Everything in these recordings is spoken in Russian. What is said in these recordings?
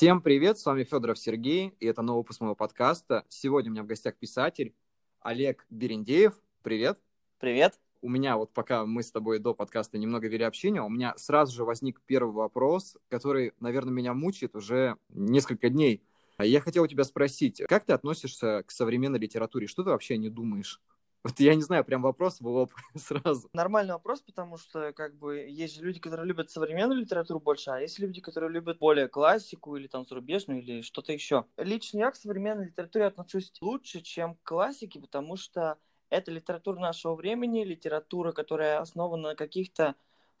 Всем привет, с вами Федоров Сергей, и это новый выпуск моего подкаста. Сегодня у меня в гостях писатель Олег Берендеев. Привет. Привет. У меня вот пока мы с тобой до подкаста немного вели общение, у меня сразу же возник первый вопрос, который, наверное, меня мучает уже несколько дней. Я хотел у тебя спросить, как ты относишься к современной литературе? Что ты вообще не думаешь? Вот я не знаю, прям вопрос в лоб сразу. Нормальный вопрос, потому что как бы есть же люди, которые любят современную литературу больше, а есть люди, которые любят более классику или там зарубежную или что-то еще. Лично я к современной литературе отношусь лучше, чем к классике, потому что это литература нашего времени, литература, которая основана на каких-то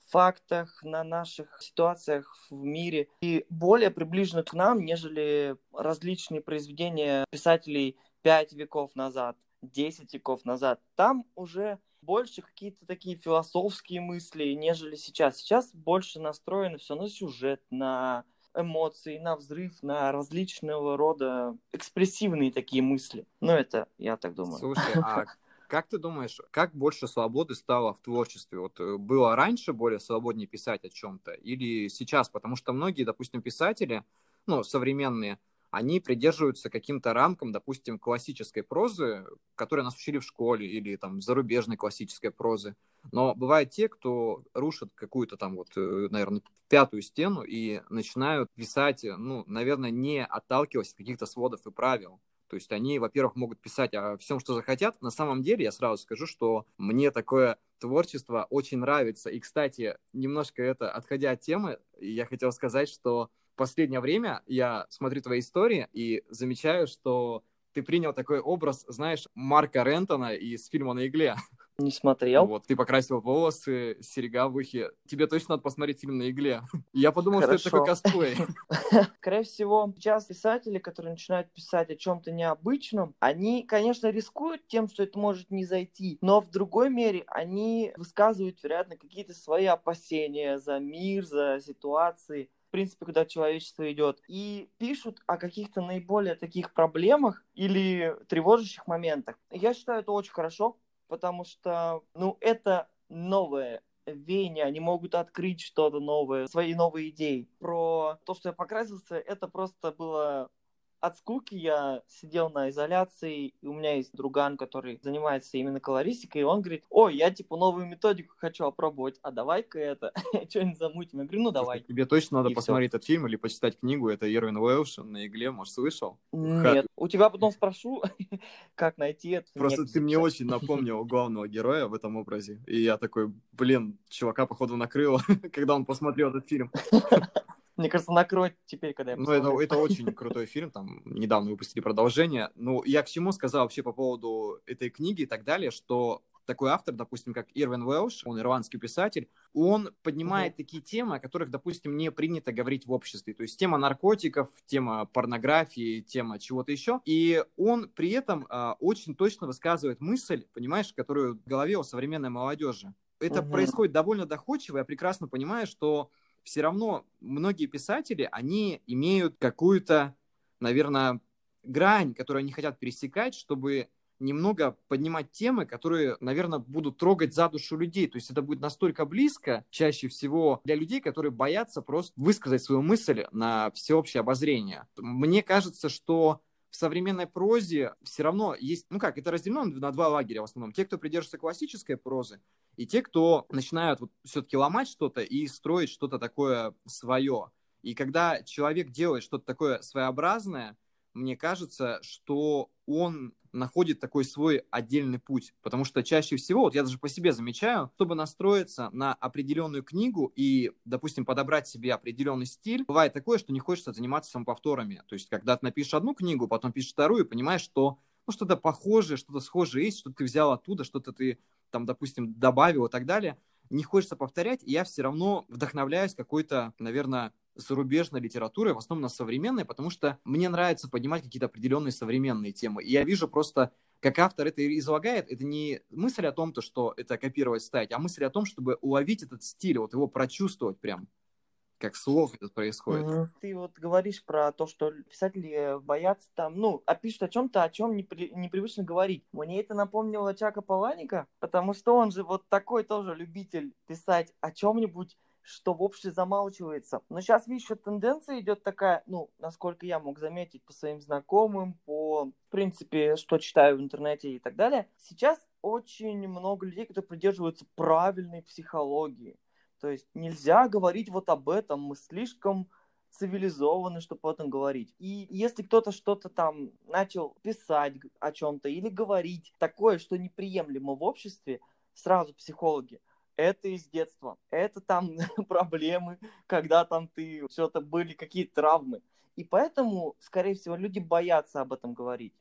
фактах, на наших ситуациях в мире и более приближена к нам, нежели различные произведения писателей пять веков назад. 10 веков назад. Там уже больше какие-то такие философские мысли, нежели сейчас. Сейчас больше настроено все на сюжет, на эмоции, на взрыв, на различного рода экспрессивные такие мысли. Ну, это я так думаю. Слушай, а как ты думаешь, как больше свободы стало в творчестве? Вот э, было раньше более свободнее писать о чем-то или сейчас? Потому что многие, допустим, писатели, ну, современные, они придерживаются каким-то рамкам, допустим, классической прозы, которой нас учили в школе, или там зарубежной классической прозы. Но бывают те, кто рушит какую-то там вот, э, наверное, пятую стену и начинают писать, ну, наверное, не отталкиваясь от каких-то сводов и правил. То есть они, во-первых, могут писать о всем, что захотят. На самом деле, я сразу скажу, что мне такое творчество очень нравится. И, кстати, немножко это, отходя от темы, я хотел сказать, что последнее время я смотрю твои истории и замечаю, что ты принял такой образ, знаешь, Марка Рентона из фильма «На игле». Не смотрел. Вот, ты покрасил волосы, серега в ухе. Тебе точно надо посмотреть фильм «На игле». Я подумал, Хорошо. что это такой косплей. Скорее всего, сейчас писатели, которые начинают писать о чем-то необычном, они, конечно, рискуют тем, что это может не зайти, но в другой мере они высказывают, вероятно, какие-то свои опасения за мир, за ситуации в принципе, куда человечество идет, и пишут о каких-то наиболее таких проблемах или тревожащих моментах. Я считаю это очень хорошо, потому что, ну, это новое веяние, они могут открыть что-то новое, свои новые идеи. Про то, что я покрасился, это просто было от скуки я сидел на изоляции, и у меня есть друган, который занимается именно колористикой, и он говорит, ой, я типа новую методику хочу опробовать, а давай-ка это, что-нибудь замутим. Я говорю, ну давай. Тебе точно надо и посмотреть все. этот фильм или почитать книгу, это Ирвин Уэлш на игле, может, слышал? Нет, у тебя потом спрошу, как найти это. Просто ты мне очень напомнил главного героя в этом образе, и я такой, блин, чувака, походу, накрыло, когда он посмотрел этот фильм. Мне кажется, накроет теперь, когда я Ну, это, это очень крутой фильм, там недавно выпустили продолжение. Ну, я к чему сказал вообще по поводу этой книги и так далее, что такой автор, допустим, как Ирвин Уэлш, он ирландский писатель, он поднимает uh-huh. такие темы, о которых, допустим, не принято говорить в обществе. То есть тема наркотиков, тема порнографии, тема чего-то еще. И он при этом э, очень точно высказывает мысль, понимаешь, которую в голове у современной молодежи. Это uh-huh. происходит довольно доходчиво. Я прекрасно понимаю, что все равно многие писатели, они имеют какую-то, наверное, грань, которую они хотят пересекать, чтобы немного поднимать темы, которые, наверное, будут трогать за душу людей. То есть это будет настолько близко, чаще всего, для людей, которые боятся просто высказать свою мысль на всеобщее обозрение. Мне кажется, что в современной прозе все равно есть, ну как, это разделено на два лагеря в основном. Те, кто придерживается классической прозы, и те, кто начинают вот все-таки ломать что-то и строить что-то такое свое. И когда человек делает что-то такое своеобразное, мне кажется, что он находит такой свой отдельный путь. Потому что чаще всего, вот я даже по себе замечаю, чтобы настроиться на определенную книгу и, допустим, подобрать себе определенный стиль, бывает такое, что не хочется заниматься самоповторами. То есть, когда ты напишешь одну книгу, потом пишешь вторую, понимаешь, что ну, что-то похожее, что-то схожее есть, что ты взял оттуда, что-то ты там, допустим, добавил и так далее. Не хочется повторять, и я все равно вдохновляюсь какой-то, наверное, зарубежной литературой, в основном на современной, потому что мне нравится поднимать какие-то определенные современные темы. И я вижу просто, как автор это излагает, это не мысль о том, то, что это копировать, ставить, а мысль о том, чтобы уловить этот стиль, вот его прочувствовать прям как слов это происходит. Угу. Ты вот говоришь про то, что писатели боятся там, ну, а пишут о чем-то, о чем непри... непривычно говорить. Мне это напомнило Чака Паланика, потому что он же вот такой тоже любитель писать о чем-нибудь что в обществе замалчивается. Но сейчас, видишь, еще тенденция идет такая, ну, насколько я мог заметить по своим знакомым, по, в принципе, что читаю в интернете и так далее. Сейчас очень много людей, которые придерживаются правильной психологии. То есть нельзя говорить вот об этом, мы слишком цивилизованы, чтобы об этом говорить. И если кто-то что-то там начал писать о чем-то или говорить такое, что неприемлемо в обществе, сразу психологи, это из детства, это там проблемы, когда там ты что-то были какие-то травмы. И поэтому, скорее всего, люди боятся об этом говорить.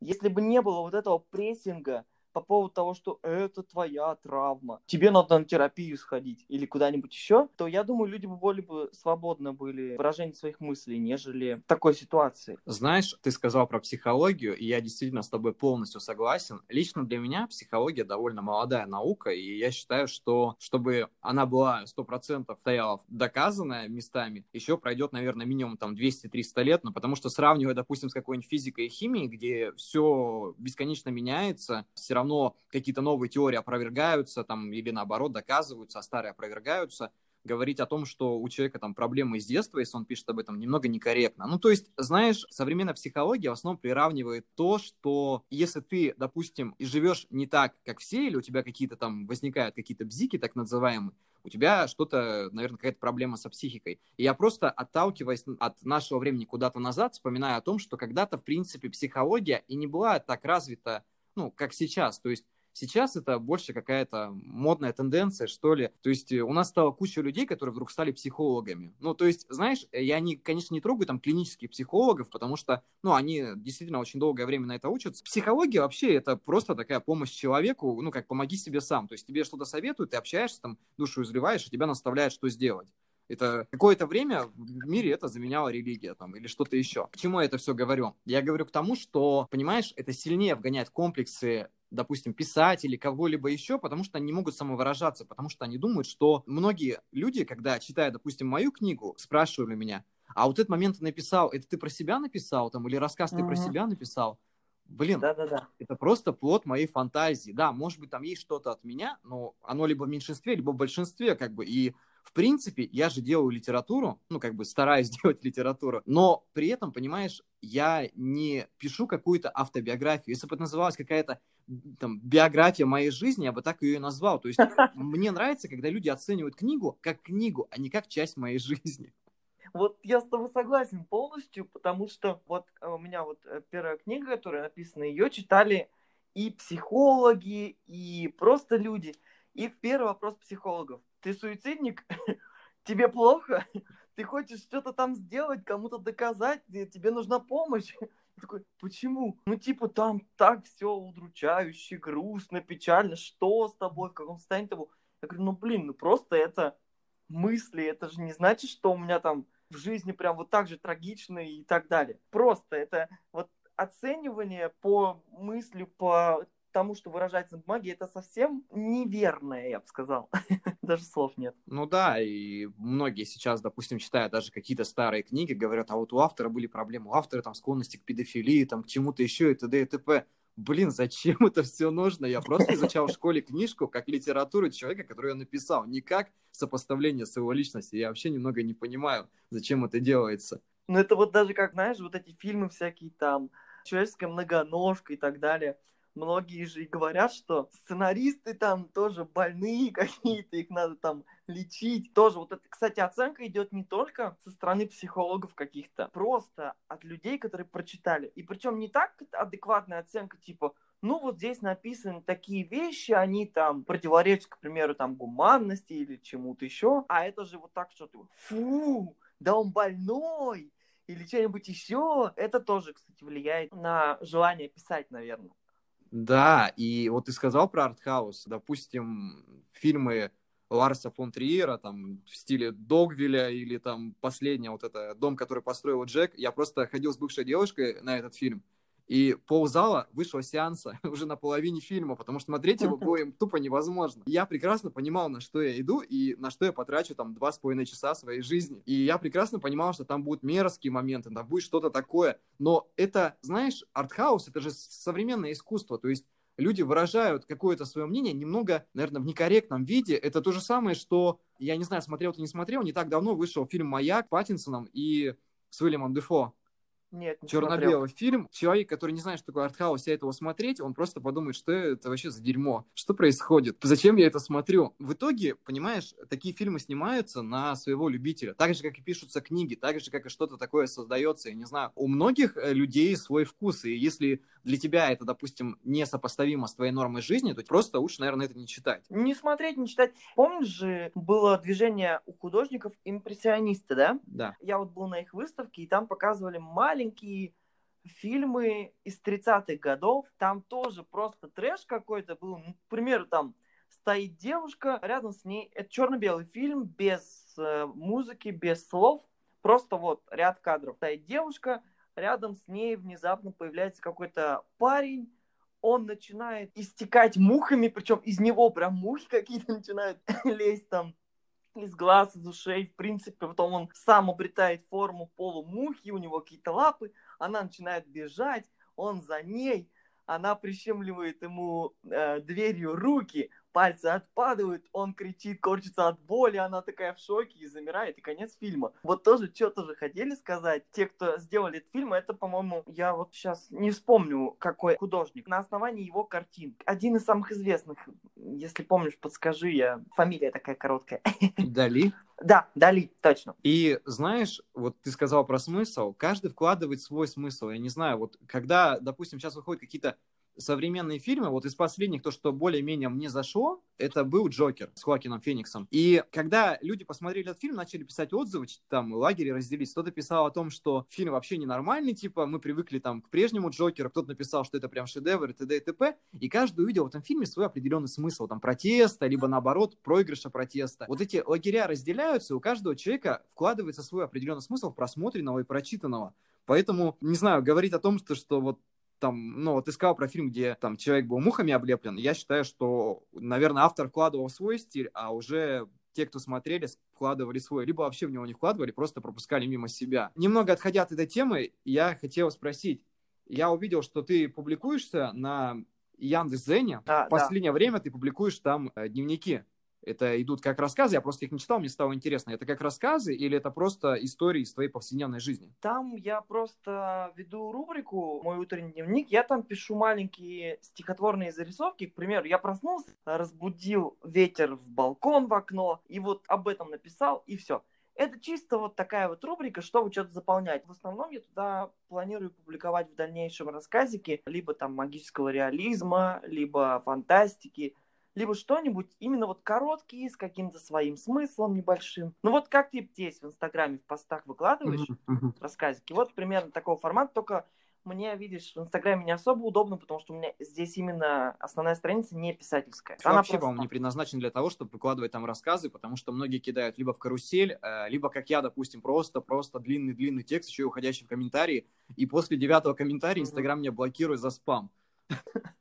Если бы не было вот этого прессинга по поводу того, что это твоя травма, тебе надо на терапию сходить или куда-нибудь еще, то я думаю, люди бы более бы свободно были в выражении своих мыслей, нежели в такой ситуации. Знаешь, ты сказал про психологию, и я действительно с тобой полностью согласен. Лично для меня психология довольно молодая наука, и я считаю, что чтобы она была 100% стояла доказанная местами, еще пройдет, наверное, минимум там 200-300 лет, но потому что сравнивая, допустим, с какой-нибудь физикой и химией, где все бесконечно меняется, все равно какие-то новые теории опровергаются там, или наоборот доказываются, а старые опровергаются, говорить о том, что у человека там проблемы с детства, если он пишет об этом, немного некорректно. Ну, то есть, знаешь, современная психология в основном приравнивает то, что если ты, допустим, живешь не так, как все, или у тебя какие-то там возникают какие-то бзики, так называемые, у тебя что-то, наверное, какая-то проблема со психикой. И я просто, отталкиваясь от нашего времени куда-то назад, вспоминаю о том, что когда-то, в принципе, психология и не была так развита ну, как сейчас. То есть Сейчас это больше какая-то модная тенденция, что ли. То есть э, у нас стало куча людей, которые вдруг стали психологами. Ну, то есть, знаешь, я, не, конечно, не трогаю там клинических психологов, потому что, ну, они действительно очень долгое время на это учатся. Психология вообще это просто такая помощь человеку, ну, как помоги себе сам. То есть тебе что-то советуют, ты общаешься, там, душу изливаешь, и тебя наставляют, что сделать. Это какое-то время в мире это заменяла религия там или что-то еще. К чему я это все говорю? Я говорю к тому, что, понимаешь, это сильнее вгоняет комплексы допустим, писателей, кого-либо еще, потому что они не могут самовыражаться, потому что они думают, что многие люди, когда читая, допустим, мою книгу, спрашивали меня, а вот этот момент ты написал, это ты про себя написал там, или рассказ ты uh-huh. про себя написал? Блин, Да-да-да. это просто плод моей фантазии. Да, может быть, там есть что-то от меня, но оно либо в меньшинстве, либо в большинстве, как бы, и в принципе, я же делаю литературу, ну, как бы стараюсь делать литературу, но при этом, понимаешь, я не пишу какую-то автобиографию. Если бы это называлась какая-то там, биография моей жизни, я бы так ее и назвал. То есть мне нравится, когда люди оценивают книгу как книгу, а не как часть моей жизни. Вот я с тобой согласен полностью, потому что вот э, у меня вот э, первая книга, которая написана, ее читали и психологи, и просто люди. И первый вопрос психологов ты суицидник, тебе плохо, ты хочешь что-то там сделать, кому-то доказать, тебе нужна помощь. Я такой, почему? Ну, типа, там так все удручающе, грустно, печально, что с тобой, в каком состоянии был? Я говорю, ну, блин, ну просто это мысли, это же не значит, что у меня там в жизни прям вот так же трагично и так далее. Просто это вот оценивание по мысли, по тому, что выражается на бумаге, это совсем неверное, я бы сказал. даже слов нет. Ну да, и многие сейчас, допустим, читая даже какие-то старые книги, говорят, а вот у автора были проблемы, у автора там склонности к педофилии, там к чему-то еще и т.д. и т.п. Блин, зачем это все нужно? Я просто изучал в школе книжку как литературу человека, который я написал, не как сопоставление с его личностью. Я вообще немного не понимаю, зачем это делается. Ну это вот даже как, знаешь, вот эти фильмы всякие там, человеческая многоножка и так далее многие же и говорят, что сценаристы там тоже больные какие-то, их надо там лечить. Тоже вот это, кстати, оценка идет не только со стороны психологов каких-то, просто от людей, которые прочитали. И причем не так адекватная оценка, типа, ну вот здесь написаны такие вещи, они там противоречат, к примеру, там гуманности или чему-то еще, а это же вот так что-то, фу, да он больной, или что-нибудь еще, это тоже, кстати, влияет на желание писать, наверное. Да, и вот ты сказал про артхаус. Допустим, фильмы Ларса фон Триера, там, в стиле Догвиля или там последний вот это «Дом, который построил Джек». Я просто ходил с бывшей девушкой на этот фильм, и ползала вышла сеанса уже на половине фильма, потому что смотреть его было им тупо невозможно. Я прекрасно понимал, на что я иду и на что я потрачу там два с половиной часа своей жизни. И я прекрасно понимал, что там будут мерзкие моменты, там будет что-то такое. Но это, знаешь, артхаус, это же современное искусство, то есть люди выражают какое-то свое мнение немного, наверное, в некорректном виде. Это то же самое, что я не знаю, смотрел ты не смотрел, не так давно вышел фильм «Маяк» Паттинсоном и с Уильямом Дефо. Нет, не черно-белый фильм. Человек, который не знает, что такое артхаус, я этого смотреть, он просто подумает, что это вообще за дерьмо. Что происходит? Зачем я это смотрю? В итоге, понимаешь, такие фильмы снимаются на своего любителя. Так же, как и пишутся книги, так же, как и что-то такое создается. Я не знаю, у многих э, людей свой вкус, и если для тебя это, допустим, несопоставимо с твоей нормой жизни, то просто лучше, наверное, это не читать. Не смотреть, не читать. Помнишь же, было движение у художников импрессионисты, да? Да. Я вот был на их выставке, и там показывали маленькие фильмы из 30-х годов. Там тоже просто трэш какой-то был. К примеру, там стоит девушка, рядом с ней... Это черно-белый фильм, без э, музыки, без слов. Просто вот ряд кадров. Стоит девушка, рядом с ней внезапно появляется какой-то парень, он начинает истекать мухами, причем из него прям мухи какие-то начинают лезть там из глаз, из ушей, в принципе, потом он сам обретает форму полумухи, у него какие-то лапы, она начинает бежать, он за ней, она прищемливает ему э, дверью руки, пальцы отпадают, он кричит, корчится от боли, она такая в шоке и замирает, и конец фильма. Вот тоже что-то же хотели сказать те, кто сделали этот фильм, это, по-моему, я вот сейчас не вспомню, какой художник, на основании его картин. Один из самых известных, если помнишь, подскажи, я фамилия такая короткая. Дали? Да, Дали, точно. И знаешь, вот ты сказал про смысл, каждый вкладывает свой смысл. Я не знаю, вот когда, допустим, сейчас выходят какие-то современные фильмы, вот из последних, то, что более-менее мне зашло, это был Джокер с Хоакином Фениксом. И когда люди посмотрели этот фильм, начали писать отзывы, там лагеря разделились, кто-то писал о том, что фильм вообще ненормальный, типа, мы привыкли там к прежнему Джокеру, кто-то написал, что это прям шедевр, и т.д. и т.п. И каждый увидел в этом фильме свой определенный смысл, там, протеста, либо наоборот, проигрыша протеста. Вот эти лагеря разделяются, и у каждого человека вкладывается свой определенный смысл просмотренного и прочитанного. Поэтому, не знаю, говорить о том, что, что вот там, ну, вот ты сказал про фильм, где там человек был мухами облеплен, я считаю, что, наверное, автор вкладывал свой стиль, а уже те, кто смотрели, вкладывали свой, либо вообще в него не вкладывали, просто пропускали мимо себя. Немного отходя от этой темы, я хотел спросить, я увидел, что ты публикуешься на Яндекс.Зене, да, в последнее да. время ты публикуешь там э, дневники. Это идут как рассказы, я просто их не читал, мне стало интересно. Это как рассказы или это просто истории из твоей повседневной жизни? Там я просто веду рубрику «Мой утренний дневник». Я там пишу маленькие стихотворные зарисовки. К примеру, я проснулся, разбудил ветер в балкон, в окно, и вот об этом написал, и все. Это чисто вот такая вот рубрика, чтобы что-то заполнять. В основном я туда планирую публиковать в дальнейшем рассказики, либо там магического реализма, либо фантастики, либо что-нибудь именно вот короткий, с каким-то своим смыслом небольшим. Ну вот как ты здесь в Инстаграме в постах выкладываешь Мгм. рассказики, вот примерно такого формата, только мне, видишь, в Инстаграме не особо удобно, потому что у меня здесь именно основная страница не писательская. Она вообще, просто- по-моему, не предназначен для того, чтобы выкладывать там рассказы, потому что многие кидают либо в карусель, э, либо, как я, допустим, просто, просто длинный-длинный текст, еще и уходящий в комментарии, и после девятого комментария. Инстаграм меня блокирует за спам.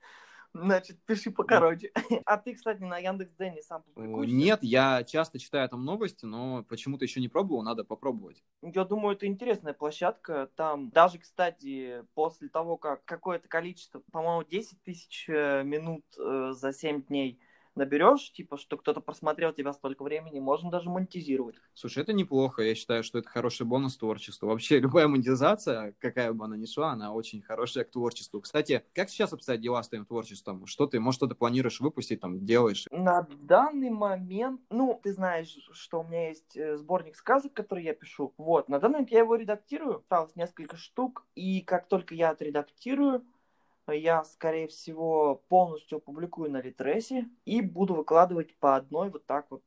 Значит, пиши покороче. А ты, кстати, на Яндекс.Дзене сам Э, публикуешься? Нет, я часто читаю там новости, но почему-то еще не пробовал, надо попробовать. Я думаю, это интересная площадка. Там даже, кстати, после того, как какое-то количество, по-моему, 10 тысяч э, минут э, за 7 дней наберешь, типа, что кто-то просмотрел тебя столько времени, можно даже монетизировать. Слушай, это неплохо, я считаю, что это хороший бонус творчеству. Вообще, любая монетизация, какая бы она ни шла, она очень хорошая к творчеству. Кстати, как сейчас обстоят дела с твоим творчеством? Что ты, может, что-то планируешь выпустить, там, делаешь? На данный момент, ну, ты знаешь, что у меня есть э, сборник сказок, который я пишу. Вот, на данный момент я его редактирую, осталось несколько штук, и как только я отредактирую, я, скорее всего, полностью опубликую на Литресе и буду выкладывать по одной вот так вот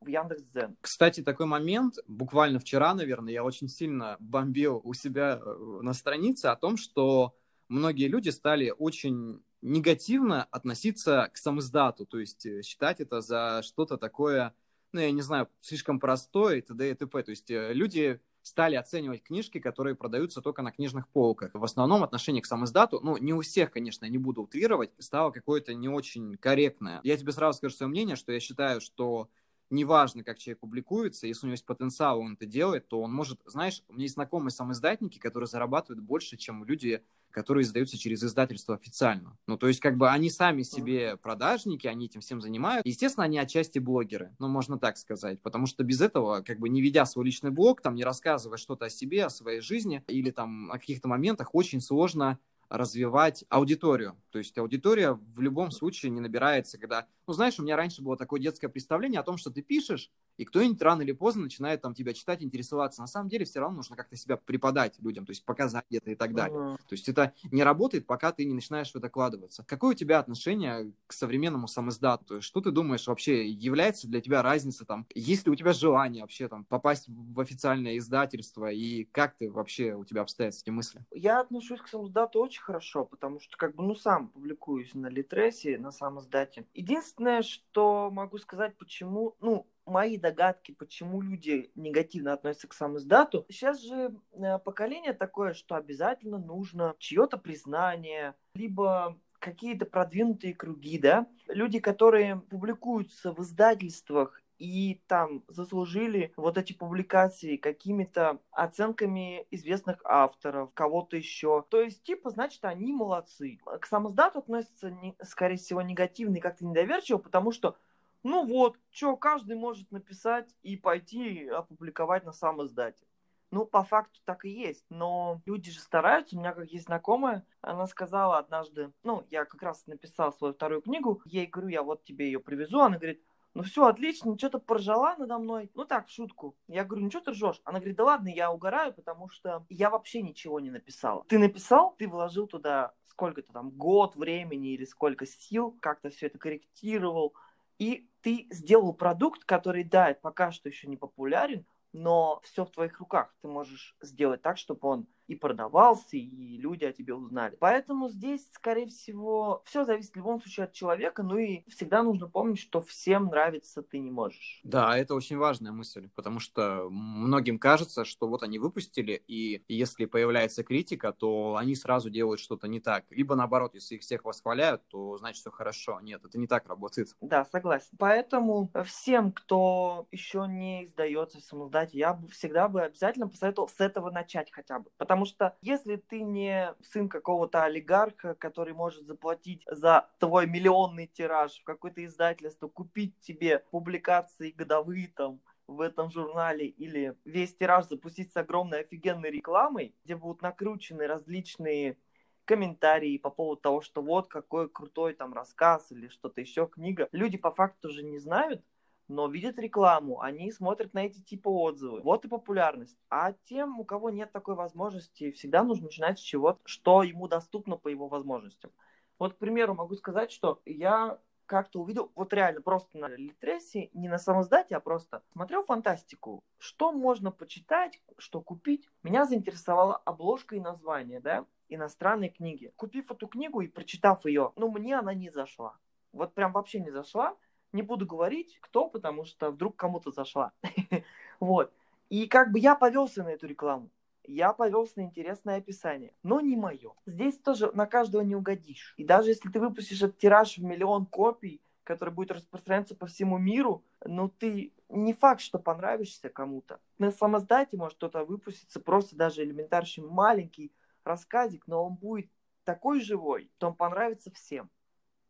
в Яндекс.Дзен. Кстати, такой момент, буквально вчера, наверное, я очень сильно бомбил у себя э, на странице о том, что многие люди стали очень негативно относиться к самоиздату, то есть э, считать это за что-то такое, ну, я не знаю, слишком простое и т.д. и т.п. То есть э, люди стали оценивать книжки, которые продаются только на книжных полках. В основном отношение к самоиздату, ну, не у всех, конечно, не буду утрировать, стало какое-то не очень корректное. Я тебе сразу скажу свое мнение, что я считаю, что неважно, как человек публикуется, если у него есть потенциал, он это делает, то он может, знаешь, у меня есть знакомые самоиздатники, которые зарабатывают больше, чем люди, которые издаются через издательство официально. Ну, то есть, как бы они сами себе продажники, они этим всем занимают. Естественно, они отчасти блогеры, ну, можно так сказать, потому что без этого, как бы не ведя свой личный блог, там, не рассказывая что-то о себе, о своей жизни или там о каких-то моментах, очень сложно развивать аудиторию. То есть аудитория в любом случае не набирается, когда... Ну, знаешь, у меня раньше было такое детское представление о том, что ты пишешь, и кто-нибудь рано или поздно начинает там тебя читать, интересоваться. На самом деле все равно нужно как-то себя преподать людям, то есть показать где-то и так далее. Uh-huh. То есть это не работает, пока ты не начинаешь в это вкладываться. Какое у тебя отношение к современному есть что ты думаешь вообще, является для тебя разница там? Есть ли у тебя желание вообще там попасть в официальное издательство? И как ты вообще, у тебя обстоят эти мысли? Я отношусь к самоиздату очень хорошо, потому что как бы, ну, сам публикуюсь на Литресе, на самоиздате. Единственное, что могу сказать, почему, ну, мои догадки, почему люди негативно относятся к самоиздату. Сейчас же э, поколение такое, что обязательно нужно чье-то признание, либо какие-то продвинутые круги, да, люди, которые публикуются в издательствах и там заслужили вот эти публикации какими-то оценками известных авторов, кого-то еще. То есть, типа, значит, они молодцы. К самоздату относятся, скорее всего, негативно и как-то недоверчиво, потому что ну вот, что каждый может написать и пойти опубликовать на самом издате. Ну, по факту так и есть. Но люди же стараются. У меня как есть знакомая, она сказала однажды, ну, я как раз написал свою вторую книгу, ей говорю, я вот тебе ее привезу. Она говорит, ну все, отлично, что-то поржала надо мной. Ну так, в шутку. Я говорю, ну что ты ржешь? Она говорит, да ладно, я угораю, потому что я вообще ничего не написала. Ты написал, ты вложил туда сколько-то там, год времени или сколько сил, как-то все это корректировал, и ты сделал продукт, который, да, пока что еще не популярен, но все в твоих руках. Ты можешь сделать так, чтобы он и продавался, и люди о тебе узнали. Поэтому здесь, скорее всего, все зависит в любом случае от человека, ну и всегда нужно помнить, что всем нравится ты не можешь. Да, это очень важная мысль, потому что многим кажется, что вот они выпустили, и если появляется критика, то они сразу делают что-то не так. Либо наоборот, если их всех восхваляют, то значит все хорошо. Нет, это не так работает. Да, согласен. Поэтому всем, кто еще не издается в самоздате, я бы всегда бы обязательно посоветовал с этого начать хотя бы. Потому Потому что если ты не сын какого-то олигарха, который может заплатить за твой миллионный тираж в какое-то издательство, купить тебе публикации годовые там, в этом журнале или весь тираж запустить с огромной офигенной рекламой, где будут накручены различные комментарии по поводу того, что вот какой крутой там рассказ или что-то еще, книга. Люди по факту же не знают, но видят рекламу, они смотрят на эти типа отзывы. Вот и популярность. А тем, у кого нет такой возможности, всегда нужно начинать с чего-то, что ему доступно по его возможностям. Вот, к примеру, могу сказать, что я как-то увидел, вот реально просто на Литресе, не на самоздате, а просто смотрел фантастику. Что можно почитать, что купить? Меня заинтересовала обложка и название, да, иностранной книги. Купив эту книгу и прочитав ее, ну, мне она не зашла. Вот прям вообще не зашла. Не буду говорить, кто, потому что вдруг кому-то зашла. вот. И как бы я повелся на эту рекламу. Я повелся на интересное описание, но не мое. Здесь тоже на каждого не угодишь. И даже если ты выпустишь этот тираж в миллион копий, который будет распространяться по всему миру, ну ты не факт, что понравишься кому-то. На самоздате может кто-то выпуститься просто даже элементарный маленький рассказик, но он будет такой живой, что он понравится всем.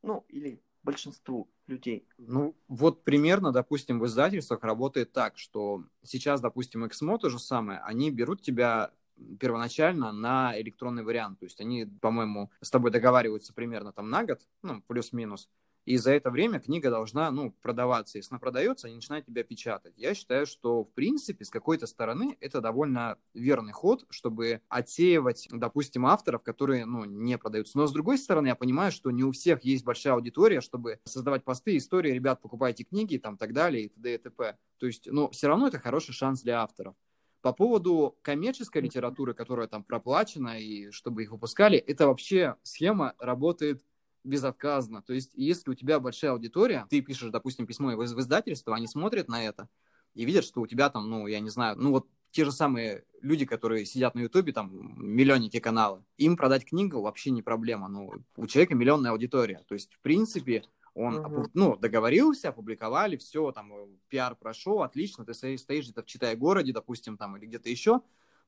Ну, или большинству людей. Ну, вот примерно, допустим, в издательствах работает так, что сейчас, допустим, Эксмо то же самое, они берут тебя первоначально на электронный вариант. То есть они, по-моему, с тобой договариваются примерно там на год, ну, плюс-минус. И за это время книга должна, ну, продаваться. Если она продается, они начинают тебя печатать. Я считаю, что, в принципе, с какой-то стороны это довольно верный ход, чтобы отсеивать, допустим, авторов, которые, ну, не продаются. Но, с другой стороны, я понимаю, что не у всех есть большая аудитория, чтобы создавать посты, истории, ребят, покупайте книги, там, так далее, и т.д. и т.п. То есть, ну, все равно это хороший шанс для авторов. По поводу коммерческой литературы, которая там проплачена, и чтобы их выпускали, это вообще схема работает безотказно. То есть, если у тебя большая аудитория, ты пишешь, допустим, письмо в издательство, они смотрят на это и видят, что у тебя там, ну, я не знаю, ну вот те же самые люди, которые сидят на Ютубе, там, миллионники каналы, им продать книгу вообще не проблема. Ну, у человека миллионная аудитория. То есть, в принципе, Он, угу. ну, договорился, опубликовали, все, там, пиар прошел, отлично, ты стоишь где-то в Читай-городе, допустим, там, или где-то еще,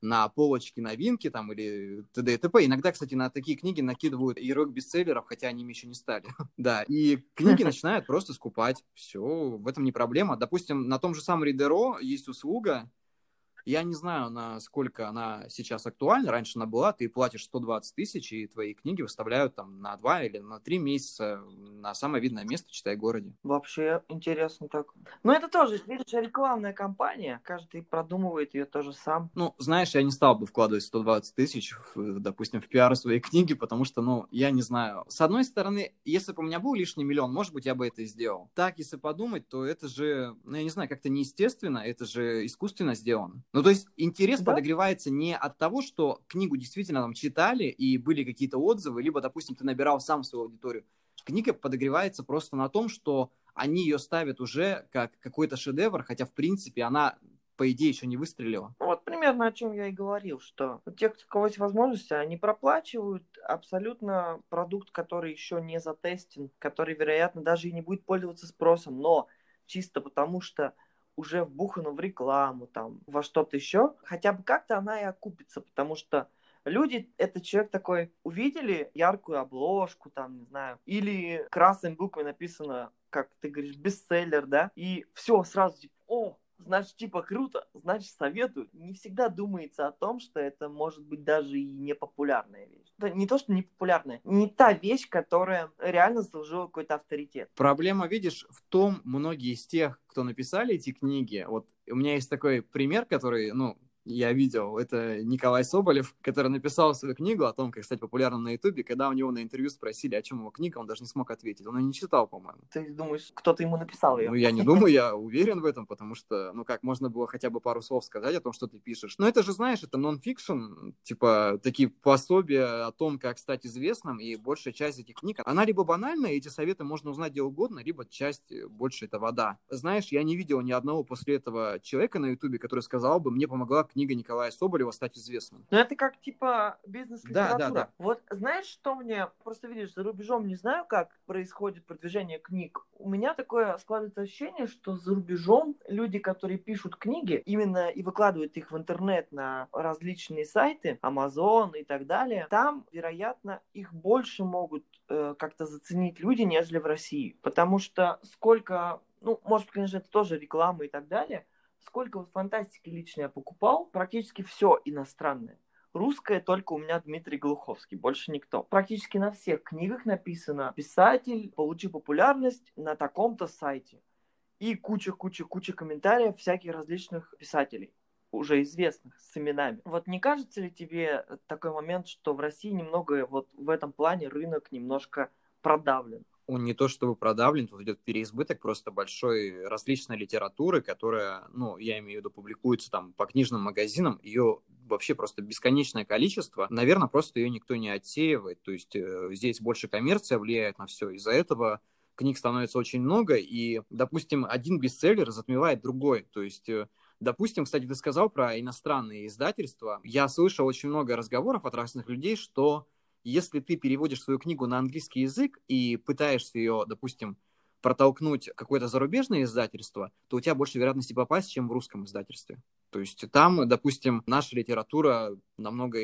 на полочке новинки там или т.д. и т.п. Иногда, кстати, на такие книги накидывают ярлык бестселлеров, хотя они ими еще не стали. да, и книги начинают просто скупать. Все, в этом не проблема. Допустим, на том же самом Ридеро есть услуга, я не знаю, насколько она сейчас актуальна. Раньше она была, ты платишь 120 тысяч, и твои книги выставляют там на два или на три месяца на самое видное место, читай, городе. Вообще интересно так. Но это тоже, видишь, рекламная кампания. Каждый продумывает ее тоже сам. Ну, знаешь, я не стал бы вкладывать 120 тысяч, допустим, в пиар своей книги, потому что, ну, я не знаю. С одной стороны, если бы у меня был лишний миллион, может быть, я бы это и сделал. Так, если подумать, то это же, ну, я не знаю, как-то неестественно, это же искусственно сделано. Ну, то есть интерес да? подогревается не от того, что книгу действительно там читали и были какие-то отзывы, либо, допустим, ты набирал сам свою аудиторию. Книга подогревается просто на том, что они ее ставят уже как какой-то шедевр, хотя, в принципе, она по идее, еще не выстрелила. Вот примерно о чем я и говорил, что те, у кого есть возможности, они проплачивают абсолютно продукт, который еще не затестен, который, вероятно, даже и не будет пользоваться спросом, но чисто потому что уже вбухана в рекламу, там, во что-то еще, хотя бы как-то она и окупится, потому что люди, это человек такой, увидели яркую обложку, там, не знаю, или красной буквой написано, как ты говоришь, бестселлер, да, и все, сразу, типа, о, значит, типа, круто, значит, советуют. Не всегда думается о том, что это может быть даже и непопулярная вещь. Не то, что непопулярная, не та вещь, которая реально заслужила какой-то авторитет. Проблема, видишь, в том, многие из тех, кто написали эти книги, вот у меня есть такой пример, который, ну, я видел, это Николай Соболев, который написал свою книгу о том, как стать популярным на Ютубе, когда у него на интервью спросили, о чем его книга, он даже не смог ответить. Он ее не читал, по-моему. Ты думаешь, кто-то ему написал ее? Ну, я не думаю, я уверен в этом, потому что, ну, как можно было хотя бы пару слов сказать о том, что ты пишешь. Но это же, знаешь, это нон-фикшн, типа, такие пособия о том, как стать известным, и большая часть этих книг, она либо банальная, эти советы можно узнать где угодно, либо часть э, больше это вода. Знаешь, я не видел ни одного после этого человека на Ютубе, который сказал бы, мне помогла книга Николая Соболева стать известным. Ну, это как, типа, бизнес-литература. Да, да, да. Вот знаешь, что мне... Просто видишь, за рубежом не знаю, как происходит продвижение книг. У меня такое складывается ощущение, что за рубежом люди, которые пишут книги, именно и выкладывают их в интернет на различные сайты, Amazon и так далее, там, вероятно, их больше могут э, как-то заценить люди, нежели в России. Потому что сколько ну, может, конечно, это тоже реклама и так далее, сколько вот фантастики лично я покупал, практически все иностранное. Русское только у меня Дмитрий Глуховский, больше никто. Практически на всех книгах написано «Писатель получил популярность на таком-то сайте». И куча-куча-куча комментариев всяких различных писателей уже известных с именами. Вот не кажется ли тебе такой момент, что в России немного вот в этом плане рынок немножко продавлен? Он не то чтобы продавлен, тут идет переизбыток просто большой различной литературы, которая, ну, я имею в виду, публикуется там по книжным магазинам, ее вообще просто бесконечное количество. Наверное, просто ее никто не отсеивает. То есть э, здесь больше коммерция влияет на все. Из-за этого книг становится очень много, и, допустим, один бестселлер затмевает другой. То есть э, Допустим, кстати, ты сказал про иностранные издательства. Я слышал очень много разговоров от разных людей, что если ты переводишь свою книгу на английский язык и пытаешься ее, допустим, протолкнуть какое-то зарубежное издательство, то у тебя больше вероятности попасть, чем в русском издательстве. То есть там, допустим, наша литература намного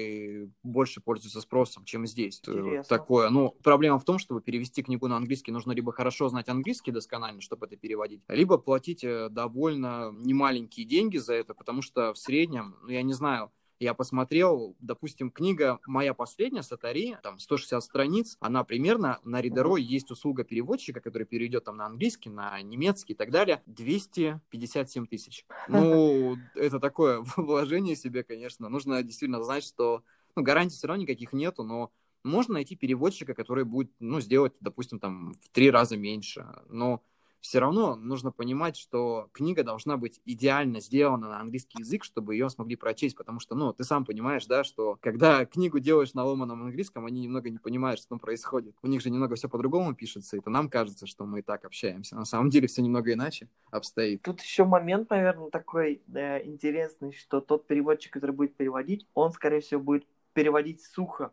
больше пользуется спросом, чем здесь. Интересно. Такое. Ну, проблема в том, чтобы перевести книгу на английский, нужно либо хорошо знать английский досконально, чтобы это переводить, либо платить э, довольно немаленькие деньги за это, потому что в среднем, ну, я не знаю, я посмотрел, допустим, книга «Моя последняя» Сатари, там 160 страниц, она примерно на Ридеро есть услуга переводчика, который перейдет там на английский, на немецкий и так далее, 257 тысяч. Ну, это такое вложение себе, конечно. Нужно действительно знать, что ну, гарантий все равно никаких нету, но можно найти переводчика, который будет, ну, сделать, допустим, там в три раза меньше. Но все равно нужно понимать, что книга должна быть идеально сделана на английский язык, чтобы ее смогли прочесть, потому что, ну, ты сам понимаешь, да, что когда книгу делаешь на ломаном английском, они немного не понимают, что там происходит. У них же немного все по-другому пишется, и то нам кажется, что мы и так общаемся. На самом деле все немного иначе обстоит. Тут еще момент, наверное, такой да, интересный, что тот переводчик, который будет переводить, он, скорее всего, будет переводить сухо.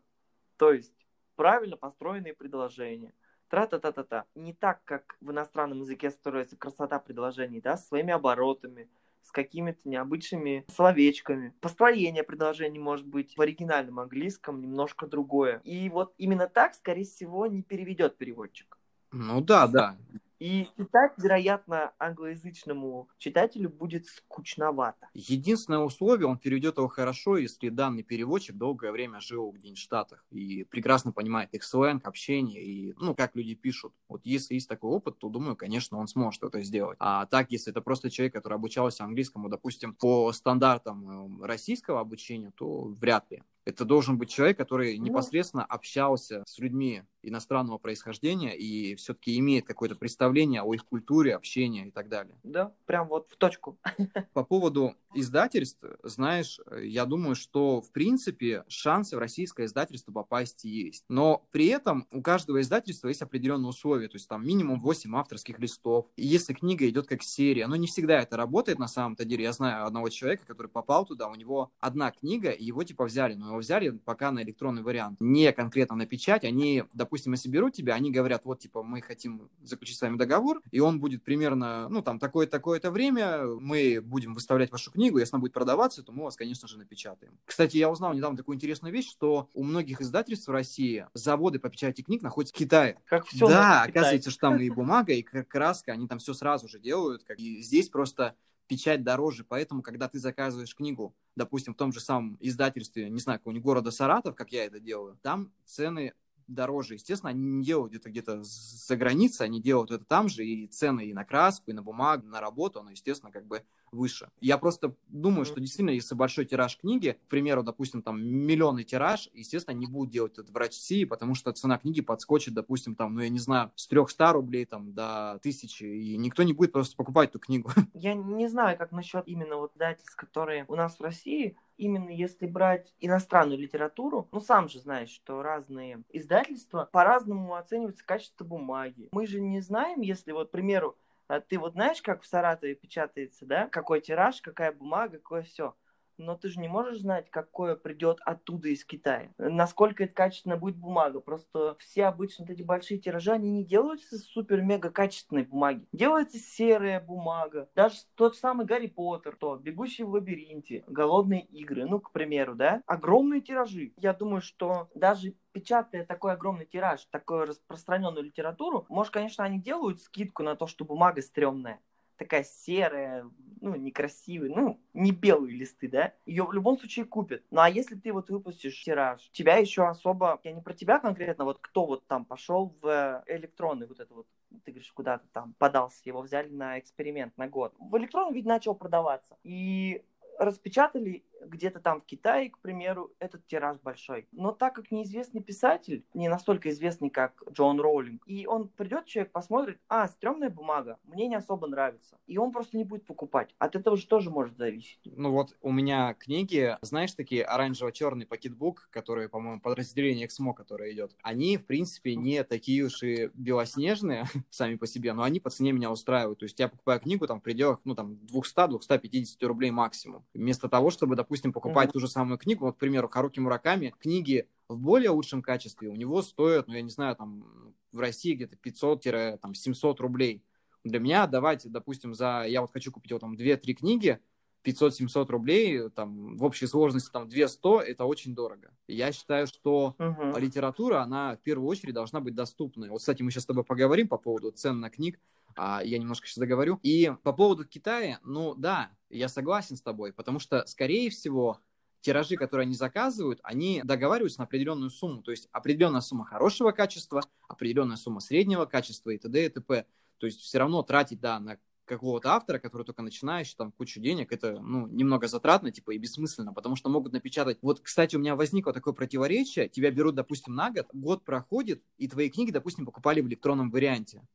То есть правильно построенные предложения – тра-та-та-та-та. Не так, как в иностранном языке строится красота предложений, да, с своими оборотами, с какими-то необычными словечками. Построение предложений может быть в оригинальном английском немножко другое. И вот именно так, скорее всего, не переведет переводчик. Ну да, да. И читать, вероятно, англоязычному читателю будет скучновато. Единственное условие, он переведет его хорошо, если данный переводчик долгое время жил где-нибудь в Штатах и прекрасно понимает их сленг, общение и, ну, как люди пишут. Вот если есть такой опыт, то, думаю, конечно, он сможет это сделать. А так, если это просто человек, который обучался английскому, допустим, по стандартам э, российского обучения, то вряд ли. Это должен быть человек, который ну. непосредственно общался с людьми иностранного происхождения и все-таки имеет какое-то представление о их культуре, общении и так далее. Да, прям вот в точку. По поводу издательств, знаешь, я думаю, что в принципе шансы в российское издательство попасть есть. Но при этом у каждого издательства есть определенные условия, то есть там минимум 8 авторских листов. И если книга идет как серия, но не всегда это работает на самом-то деле. Я знаю одного человека, который попал туда, у него одна книга, и его типа взяли, но его взяли пока на электронный вариант, не конкретно на печать. Они, допустим, если берут тебя, они говорят, вот, типа, мы хотим заключить с вами договор, и он будет примерно, ну, там, такое-такое-то время, мы будем выставлять вашу книгу, если она будет продаваться, то мы вас, конечно же, напечатаем. Кстати, я узнал недавно такую интересную вещь, что у многих издательств в России заводы по печати книг находятся в Китае. Как все Да, оказывается, что там и бумага, и краска, они там все сразу же делают. И здесь просто печать дороже, поэтому, когда ты заказываешь книгу, допустим, в том же самом издательстве, не знаю, какого-нибудь города Саратов, как я это делаю, там цены дороже. Естественно, они не делают где-то где-то за границей, они делают это там же, и цены и на краску, и на бумагу, на работу, оно, естественно, как бы выше. Я просто думаю, что действительно, если большой тираж книги, к примеру, допустим, там миллионный тираж, естественно, не будут делать это в России, потому что цена книги подскочит, допустим, там, ну, я не знаю, с 300 рублей там до 1000, и никто не будет просто покупать эту книгу. Я не знаю, как насчет именно вот издательств, которые у нас в России, именно если брать иностранную литературу, ну, сам же знаешь, что разные издательства по-разному оцениваются качество бумаги. Мы же не знаем, если вот, к примеру, а ты вот знаешь, как в Саратове печатается, да? Какой тираж, какая бумага, какое все. Но ты же не можешь знать, какое придет оттуда из Китая. Насколько это качественно будет бумага. Просто все обычно эти большие тиражи, они не делаются из супер-мега качественной бумаги. Делается серая бумага. Даже тот самый Гарри Поттер, то «Бегущий в лабиринте», «Голодные игры», ну, к примеру, да? Огромные тиражи. Я думаю, что даже печатая такой огромный тираж, такую распространенную литературу, может, конечно, они делают скидку на то, что бумага стрёмная, такая серая, ну, некрасивая, ну, не белые листы, да, ее в любом случае купят. Ну, а если ты вот выпустишь тираж, тебя еще особо, я не про тебя конкретно, вот кто вот там пошел в электронный вот это вот, ты говоришь, куда-то там подался, его взяли на эксперимент на год. В электронном виде начал продаваться. И распечатали где-то там в Китае, к примеру, этот тираж большой. Но так как неизвестный писатель, не настолько известный, как Джон Роулинг, и он придет, человек посмотрит, а, стрёмная бумага, мне не особо нравится. И он просто не будет покупать. От этого же тоже может зависеть. Ну вот у меня книги, знаешь, такие оранжево-черный пакетбук, которые, по-моему, подразделение Эксмо, которое идет, они, в принципе, не такие уж и белоснежные сами по себе, но они по цене меня устраивают. То есть я покупаю книгу там в пределах, ну там 200-250 рублей максимум. Вместо того, чтобы, допустим, покупать mm-hmm. ту же самую книгу, вот, к примеру, Харуки Мураками, книги в более лучшем качестве у него стоят, ну, я не знаю, там, в России где-то 500-700 рублей. Для меня давайте, допустим, за, я вот хочу купить вот там 2-3 книги, 500-700 рублей, там, в общей сложности там 200, это очень дорого. Я считаю, что uh-huh. литература, она в первую очередь должна быть доступной. Вот, кстати, мы сейчас с тобой поговорим по поводу цен на книг, а я немножко сейчас договорю. И по поводу Китая, ну да, я согласен с тобой, потому что, скорее всего, тиражи, которые они заказывают, они договариваются на определенную сумму. То есть определенная сумма хорошего качества, определенная сумма среднего качества и т.д. и т.п. То есть все равно тратить, да, на какого-то автора, который только начинающий, там, кучу денег, это, ну, немного затратно, типа, и бессмысленно, потому что могут напечатать... Вот, кстати, у меня возникло такое противоречие, тебя берут, допустим, на год, год проходит, и твои книги, допустим, покупали в электронном варианте.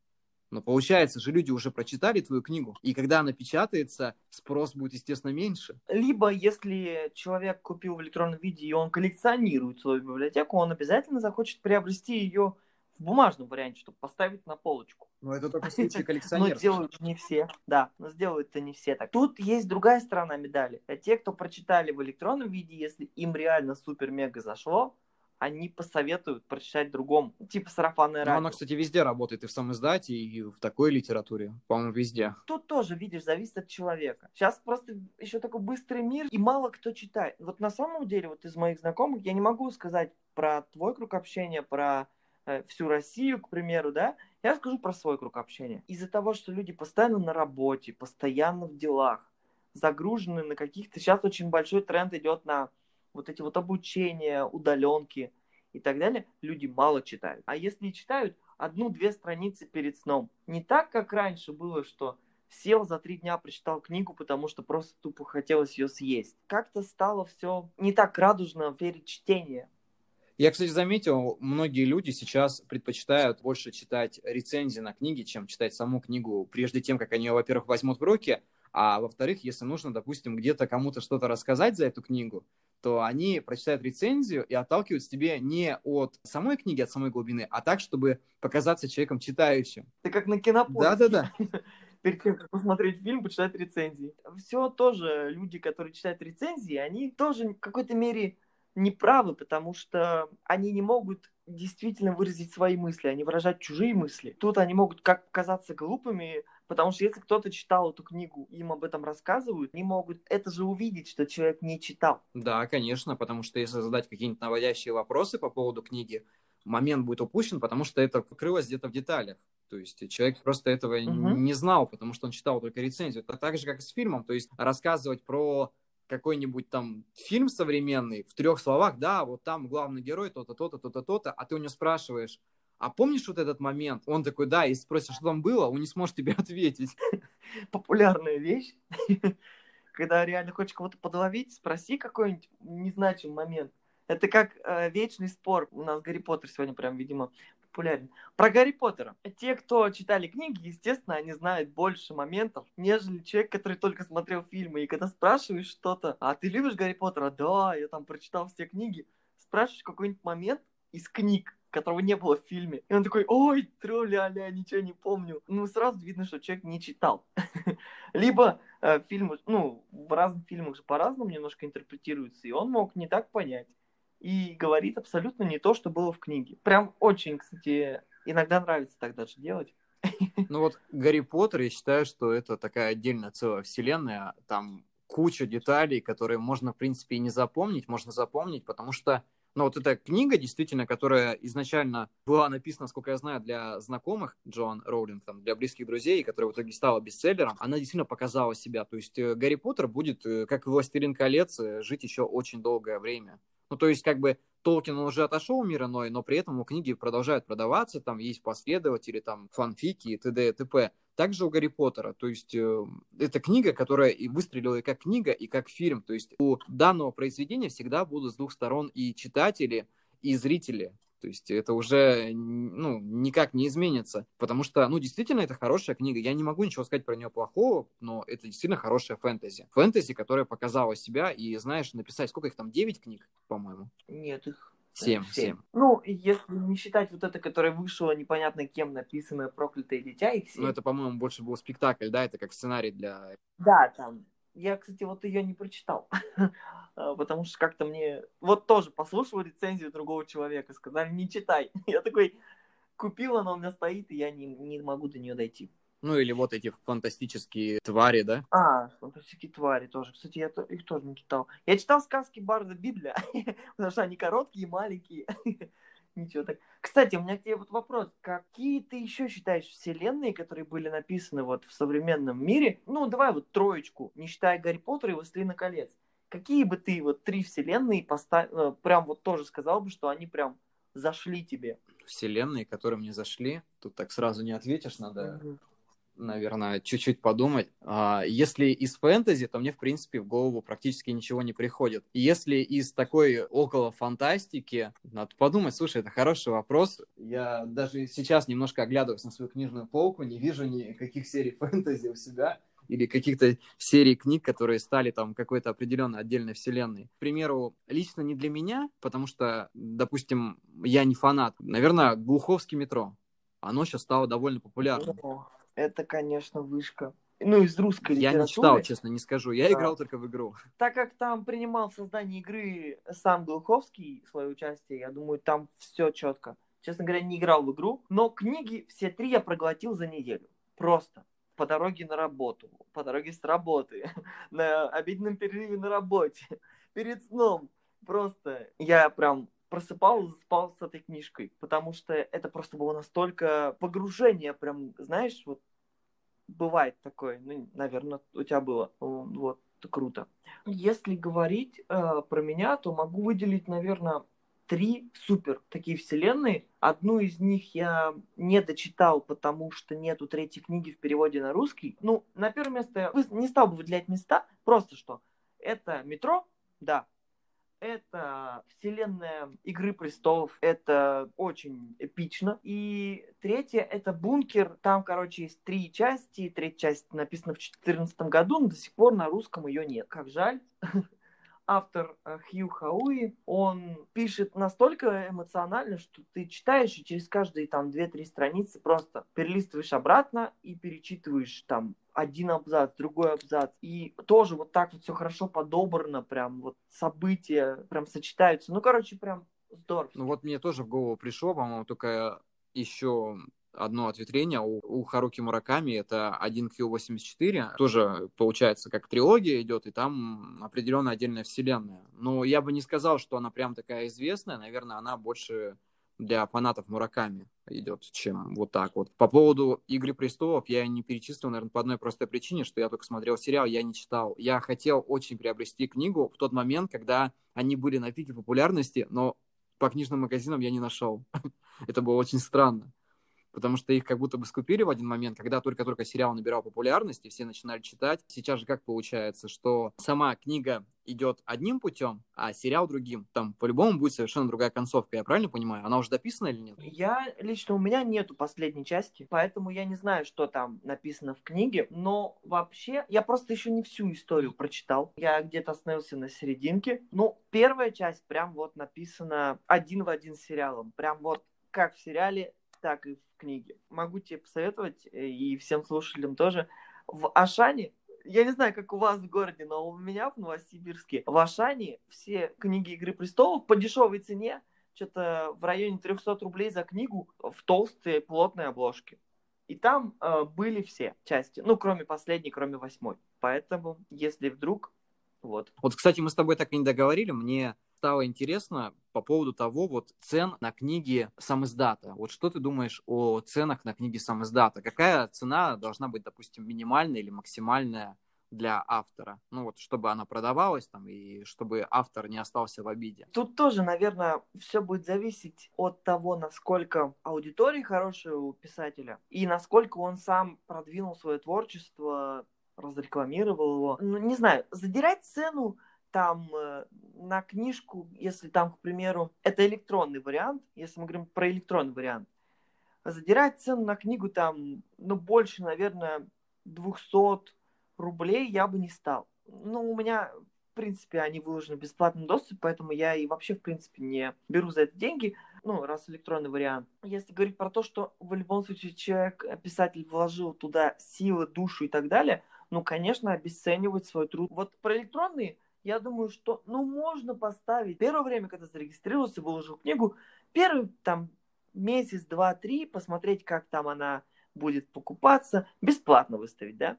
Но получается же, люди уже прочитали твою книгу, и когда она печатается, спрос будет, естественно, меньше. Либо, если человек купил в электронном виде, и он коллекционирует свою библиотеку, он обязательно захочет приобрести ее в бумажном варианте, чтобы поставить на полочку. Но это только в случае коллекционеров. Но делают не все, да, но сделают это не все так. Тут есть другая сторона медали. А те, кто прочитали в электронном виде, если им реально супер-мега зашло, они посоветуют прочитать другому. Типа сарафанное радио. Ну, оно, кстати, везде работает, и в самом издате, и в такой литературе, по-моему, везде. Тут тоже, видишь, зависит от человека. Сейчас просто еще такой быстрый мир, и мало кто читает. Вот на самом деле, вот из моих знакомых, я не могу сказать про твой круг общения, про э, всю Россию, к примеру, да, я скажу про свой круг общения. Из-за того, что люди постоянно на работе, постоянно в делах, загружены на каких-то... Сейчас очень большой тренд идет на вот эти вот обучения, удаленки и так далее, люди мало читают. А если читают, одну-две страницы перед сном. Не так, как раньше было, что сел за три дня, прочитал книгу, потому что просто тупо хотелось ее съесть. Как-то стало все не так радужно перед чтением. Я, кстати, заметил, многие люди сейчас предпочитают больше читать рецензии на книги, чем читать саму книгу, прежде тем, как они ее, во-первых, возьмут в руки, а во-вторых, если нужно, допустим, где-то кому-то что-то рассказать за эту книгу, то они прочитают рецензию и отталкиваются тебе не от самой книги, от самой глубины, а так, чтобы показаться человеком читающим. Ты как на кинопоиске. Да-да-да. Перед тем, как посмотреть фильм, почитать рецензии. Все тоже люди, которые читают рецензии, они тоже в какой-то мере неправы, потому что они не могут действительно выразить свои мысли, они выражают чужие мысли. Тут они могут как казаться глупыми, Потому что если кто-то читал эту книгу, им об этом рассказывают, они могут это же увидеть, что человек не читал. Да, конечно, потому что если задать какие-нибудь наводящие вопросы по поводу книги, момент будет упущен, потому что это покрылось где-то в деталях. То есть человек просто этого угу. не знал, потому что он читал только рецензию. Это так же, как и с фильмом. То есть рассказывать про какой-нибудь там фильм современный в трех словах, да, вот там главный герой то-то, то-то, то-то, то-то, а ты у него спрашиваешь, а помнишь вот этот момент? Он такой, да, и спросишь, что там было, он не сможет тебе ответить. Популярная вещь. Когда реально хочешь кого-то подловить, спроси какой-нибудь незначимый момент. Это как э, вечный спор. У нас Гарри Поттер сегодня прям, видимо, популярен. Про Гарри Поттера. Те, кто читали книги, естественно, они знают больше моментов, нежели человек, который только смотрел фильмы. И когда спрашиваешь что-то, а ты любишь Гарри Поттера? Да, я там прочитал все книги. Спрашиваешь какой-нибудь момент из книг, которого не было в фильме. И он такой, ой, тру-ля-ля, ничего не помню. Ну, сразу видно, что человек не читал. Либо э, фильмы, ну, в разных фильмах же по-разному немножко интерпретируются, и он мог не так понять. И говорит абсолютно не то, что было в книге. Прям очень, кстати, иногда нравится так даже делать. Ну вот Гарри Поттер, я считаю, что это такая отдельная целая вселенная, там куча деталей, которые можно, в принципе, и не запомнить, можно запомнить, потому что но вот эта книга, действительно, которая изначально была написана, сколько я знаю, для знакомых Джоан Роулинг, там, для близких друзей, и которая в итоге стала бестселлером, она действительно показала себя. То есть э, Гарри Поттер будет, э, как «Властелин колец», э, жить еще очень долгое время. Ну, то есть, как бы, Толкин он уже отошел мир иной, но при этом его книги продолжают продаваться, там есть последователи, там фанфики и т.д. и т.п. Также у Гарри Поттера, то есть э, это книга, которая и выстрелила и как книга, и как фильм, то есть у данного произведения всегда будут с двух сторон и читатели, и зрители. То есть это уже ну, никак не изменится. Потому что, ну, действительно, это хорошая книга. Я не могу ничего сказать про нее плохого, но это действительно хорошая фэнтези. Фэнтези, которая показала себя, и, знаешь, написать, сколько их там, 9 книг, по-моему? Нет, их Семь, семь. Ну, если не считать вот это, которое вышло непонятно кем написанное «Проклятое дитя», их семь. Ну, это, по-моему, больше был спектакль, да? Это как сценарий для... Да, там. Я, кстати, вот ее не прочитал. А, потому что как-то мне... Вот тоже послушал рецензию другого человека, сказали, не читай. Я такой, купил, она у меня стоит, и я не, не могу до нее дойти. Ну, или вот эти фантастические твари, да? А, фантастические твари тоже. Кстати, я то, их тоже не читал. Я читал сказки Барда Бидля, потому что они короткие, маленькие. Ничего так. Кстати, у меня к тебе вот вопрос. Какие ты еще считаешь вселенные, которые были написаны вот в современном мире? Ну, давай вот троечку, не считая Гарри Поттера и Властелина колец. Какие бы ты вот три вселенные поставил, э, прям вот тоже сказал бы, что они прям зашли тебе? Вселенные, которые мне зашли, тут так сразу не ответишь, надо угу наверное, чуть-чуть подумать. А, если из фэнтези, то мне, в принципе, в голову практически ничего не приходит. Если из такой около фантастики, надо подумать, слушай, это хороший вопрос. Я даже сейчас немножко оглядываюсь на свою книжную полку, не вижу никаких серий фэнтези у себя или каких-то серий книг, которые стали там какой-то определенной отдельной вселенной. К примеру, лично не для меня, потому что, допустим, я не фанат. Наверное, Глуховский метро. Оно сейчас стало довольно популярным это, конечно, вышка. ну, из русской Я литературы. не читал, честно, не скажу. Я Да. играл только в игру. Так как там принимал в создании игры сам Глуховский свое участие, я думаю, там все четко. Честно говоря, не играл в игру, но книги все три я проглотил за неделю. Просто. По дороге на работу, по дороге с работы, на обеденном перерыве на работе, перед сном. Просто я прям просыпал, спал с этой книжкой, потому что это просто было настолько погружение, прям, знаешь, вот бывает такое, ну, наверное, у тебя было, вот, круто. Если говорить э, про меня, то могу выделить, наверное, три супер такие вселенные. Одну из них я не дочитал, потому что нету третьей книги в переводе на русский. Ну, на первое место я не стал бы выделять места, просто что это метро, да, это вселенная Игры престолов. Это очень эпично. И третье это бункер. Там, короче, есть три части. Третья часть написана в 2014 году, но до сих пор на русском ее нет. Как жаль. Автор э, Хью Хауи, он пишет настолько эмоционально, что ты читаешь и через каждые там 2-3 страницы просто перелистываешь обратно и перечитываешь там один абзац, другой абзац. И тоже вот так вот все хорошо подобрано, прям вот события прям сочетаются. Ну, короче, прям здорово. Ну вот мне тоже в голову пришло, по-моему, только еще одно ответвление у, у Харуки Мураками, это 1Q84, тоже получается как трилогия идет, и там определенно отдельная вселенная. Но я бы не сказал, что она прям такая известная, наверное, она больше для фанатов Мураками идет, чем вот так вот. По поводу «Игры престолов» я не перечислил, наверное, по одной простой причине, что я только смотрел сериал, я не читал. Я хотел очень приобрести книгу в тот момент, когда они были на пике популярности, но по книжным магазинам я не нашел. Это было очень странно потому что их как будто бы скупили в один момент, когда только-только сериал набирал популярность, и все начинали читать. Сейчас же как получается, что сама книга идет одним путем, а сериал другим. Там по-любому будет совершенно другая концовка, я правильно понимаю? Она уже дописана или нет? Я лично у меня нету последней части, поэтому я не знаю, что там написано в книге. Но вообще, я просто еще не всю историю прочитал. Я где-то остановился на серединке. Ну, первая часть прям вот написана один в один с сериалом. Прям вот как в сериале, так и в книге. Могу тебе посоветовать, э, и всем слушателям тоже. В Ашане я не знаю, как у вас в городе, но у меня в Новосибирске, в Ашане все книги «Игры престолов» по дешевой цене, что-то в районе 300 рублей за книгу в толстой плотной обложке. И там э, были все части, ну, кроме последней, кроме восьмой. Поэтому, если вдруг, вот. Вот, кстати, мы с тобой так и не договорили, мне стало интересно по поводу того вот цен на книги сам издата. Вот что ты думаешь о ценах на книги сам издата? Какая цена должна быть, допустим, минимальная или максимальная для автора? Ну вот, чтобы она продавалась там и чтобы автор не остался в обиде. Тут тоже, наверное, все будет зависеть от того, насколько аудитория хорошая у писателя и насколько он сам продвинул свое творчество, разрекламировал его. Ну, не знаю, задирать цену там э, на книжку, если там, к примеру, это электронный вариант, если мы говорим про электронный вариант, задирать цену на книгу там, ну, больше, наверное, 200 рублей я бы не стал. Ну, у меня, в принципе, они выложены в бесплатном доступе, поэтому я и вообще, в принципе, не беру за это деньги, ну, раз электронный вариант. Если говорить про то, что в любом случае человек, писатель вложил туда силы, душу и так далее, ну, конечно, обесценивать свой труд. Вот про электронные я думаю, что, ну, можно поставить. Первое время, когда зарегистрировался, выложил книгу, первый там месяц, два, три, посмотреть, как там она будет покупаться, бесплатно выставить, да.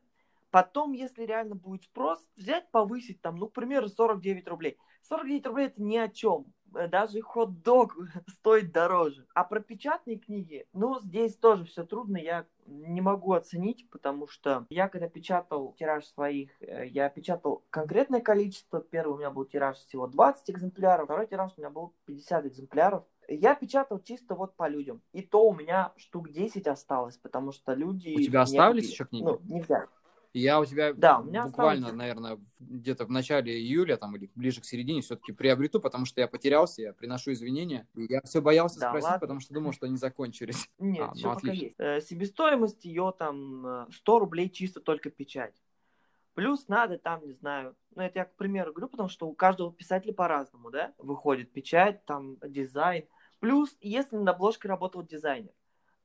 Потом, если реально будет спрос, взять, повысить там, ну, к примеру, 49 рублей. 49 рублей это ни о чем. Даже хот-дог стоит дороже. А про печатные книги, ну, здесь тоже все трудно. Я не могу оценить, потому что я когда печатал тираж своих, я печатал конкретное количество. Первый у меня был тираж всего 20 экземпляров, второй тираж у меня был 50 экземпляров. Я печатал чисто вот по людям. И то у меня штук 10 осталось, потому что люди... У тебя остались купили. еще книги? Ну, нельзя. Я у тебя да, у меня буквально, осталось... наверное, где-то в начале июля там, или ближе к середине все-таки приобрету, потому что я потерялся, я приношу извинения. И я все боялся да, спросить, ладно. потому что думал, что они закончились. Нет, а, все ну, пока отлично. есть. Э, себестоимость ее там 100 рублей чисто только печать. Плюс надо там, не знаю, ну это я к примеру говорю, потому что у каждого писателя по-разному, да, выходит печать, там дизайн. Плюс, если над обложкой работал дизайнер,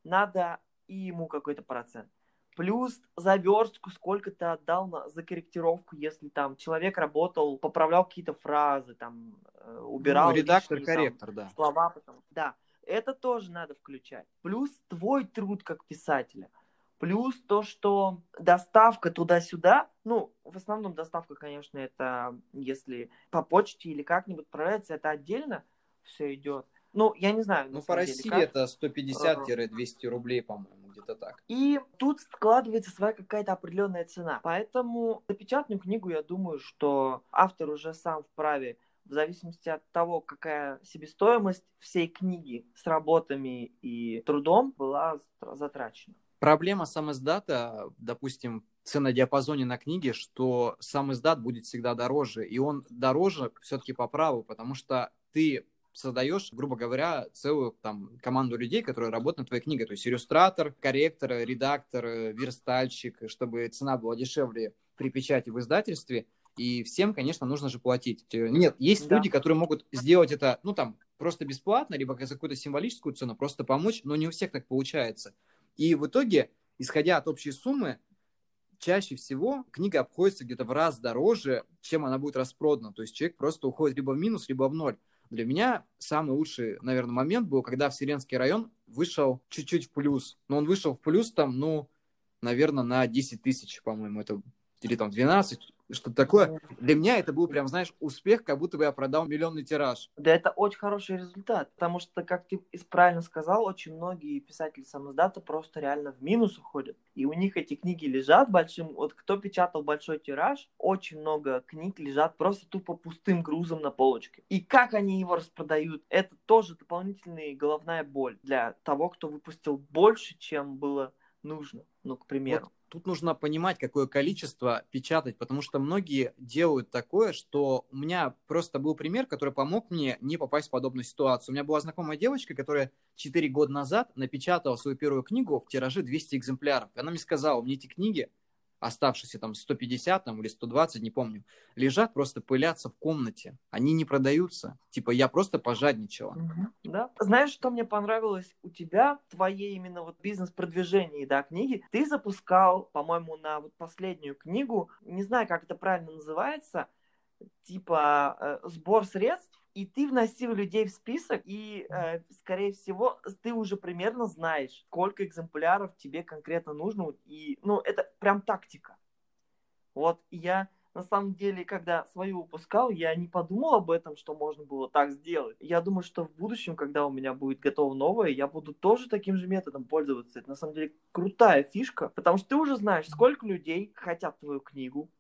надо и ему какой-то процент. Плюс заверстку, сколько ты отдал на, за корректировку, если там человек работал, поправлял какие-то фразы, там, э, убирал ну, редактор, лишние, корректор, там, да. слова, потом, да, это тоже надо включать. Плюс твой труд как писателя. Плюс то, что доставка туда-сюда, ну, в основном доставка, конечно, это если по почте или как-нибудь отправляется, это отдельно все идет. Ну, я не знаю. Ну, по России деле, это 150-200 рублей, по-моему, где-то так. И тут складывается своя какая-то определенная цена. Поэтому за печатную книгу, я думаю, что автор уже сам вправе в зависимости от того, какая себестоимость всей книги с работами и трудом была затрачена. Проблема сам издата, допустим, в ценодиапазоне на книге, что сам издат будет всегда дороже, и он дороже все-таки по праву, потому что ты создаешь, грубо говоря, целую там команду людей, которые работают над твоей книгой, то есть иллюстратор, корректор, редактор, верстальщик, чтобы цена была дешевле при печати в издательстве, и всем, конечно, нужно же платить. Нет, есть да. люди, которые могут сделать это, ну, там, просто бесплатно, либо за какую-то символическую цену, просто помочь, но не у всех так получается. И в итоге, исходя от общей суммы, чаще всего книга обходится где-то в раз дороже, чем она будет распродана. То есть человек просто уходит либо в минус, либо в ноль. Для меня самый лучший, наверное, момент был, когда Вселенский район вышел чуть-чуть в плюс. Но он вышел в плюс там, ну, наверное, на 10 тысяч, по-моему, это или там 12, что-то такое. Для меня это был прям, знаешь, успех, как будто бы я продал миллионный тираж. Да, это очень хороший результат, потому что, как ты правильно сказал, очень многие писатели самоздата просто реально в минус уходят. И у них эти книги лежат большим, вот кто печатал большой тираж, очень много книг лежат просто тупо пустым грузом на полочке. И как они его распродают, это тоже дополнительная головная боль для того, кто выпустил больше, чем было нужно, ну, к примеру. Вот тут нужно понимать, какое количество печатать, потому что многие делают такое, что у меня просто был пример, который помог мне не попасть в подобную ситуацию. У меня была знакомая девочка, которая 4 года назад напечатала свою первую книгу в тираже 200 экземпляров. И она мне сказала, мне эти книги оставшиеся там 150 там, или 120, не помню, лежат, просто пылятся в комнате. Они не продаются. Типа я просто пожадничала. Угу. Да. Знаешь, что мне понравилось у тебя, твоей именно вот бизнес-продвижении, да, книги? Ты запускал, по-моему, на вот последнюю книгу, не знаю, как это правильно называется, типа э, сбор средств и ты вносил людей в список, и, э, скорее всего, ты уже примерно знаешь, сколько экземпляров тебе конкретно нужно, и, ну, это прям тактика. Вот, я, на самом деле, когда свою выпускал, я не подумал об этом, что можно было так сделать. Я думаю, что в будущем, когда у меня будет готово новое, я буду тоже таким же методом пользоваться. Это, на самом деле, крутая фишка, потому что ты уже знаешь, сколько людей хотят твою книгу,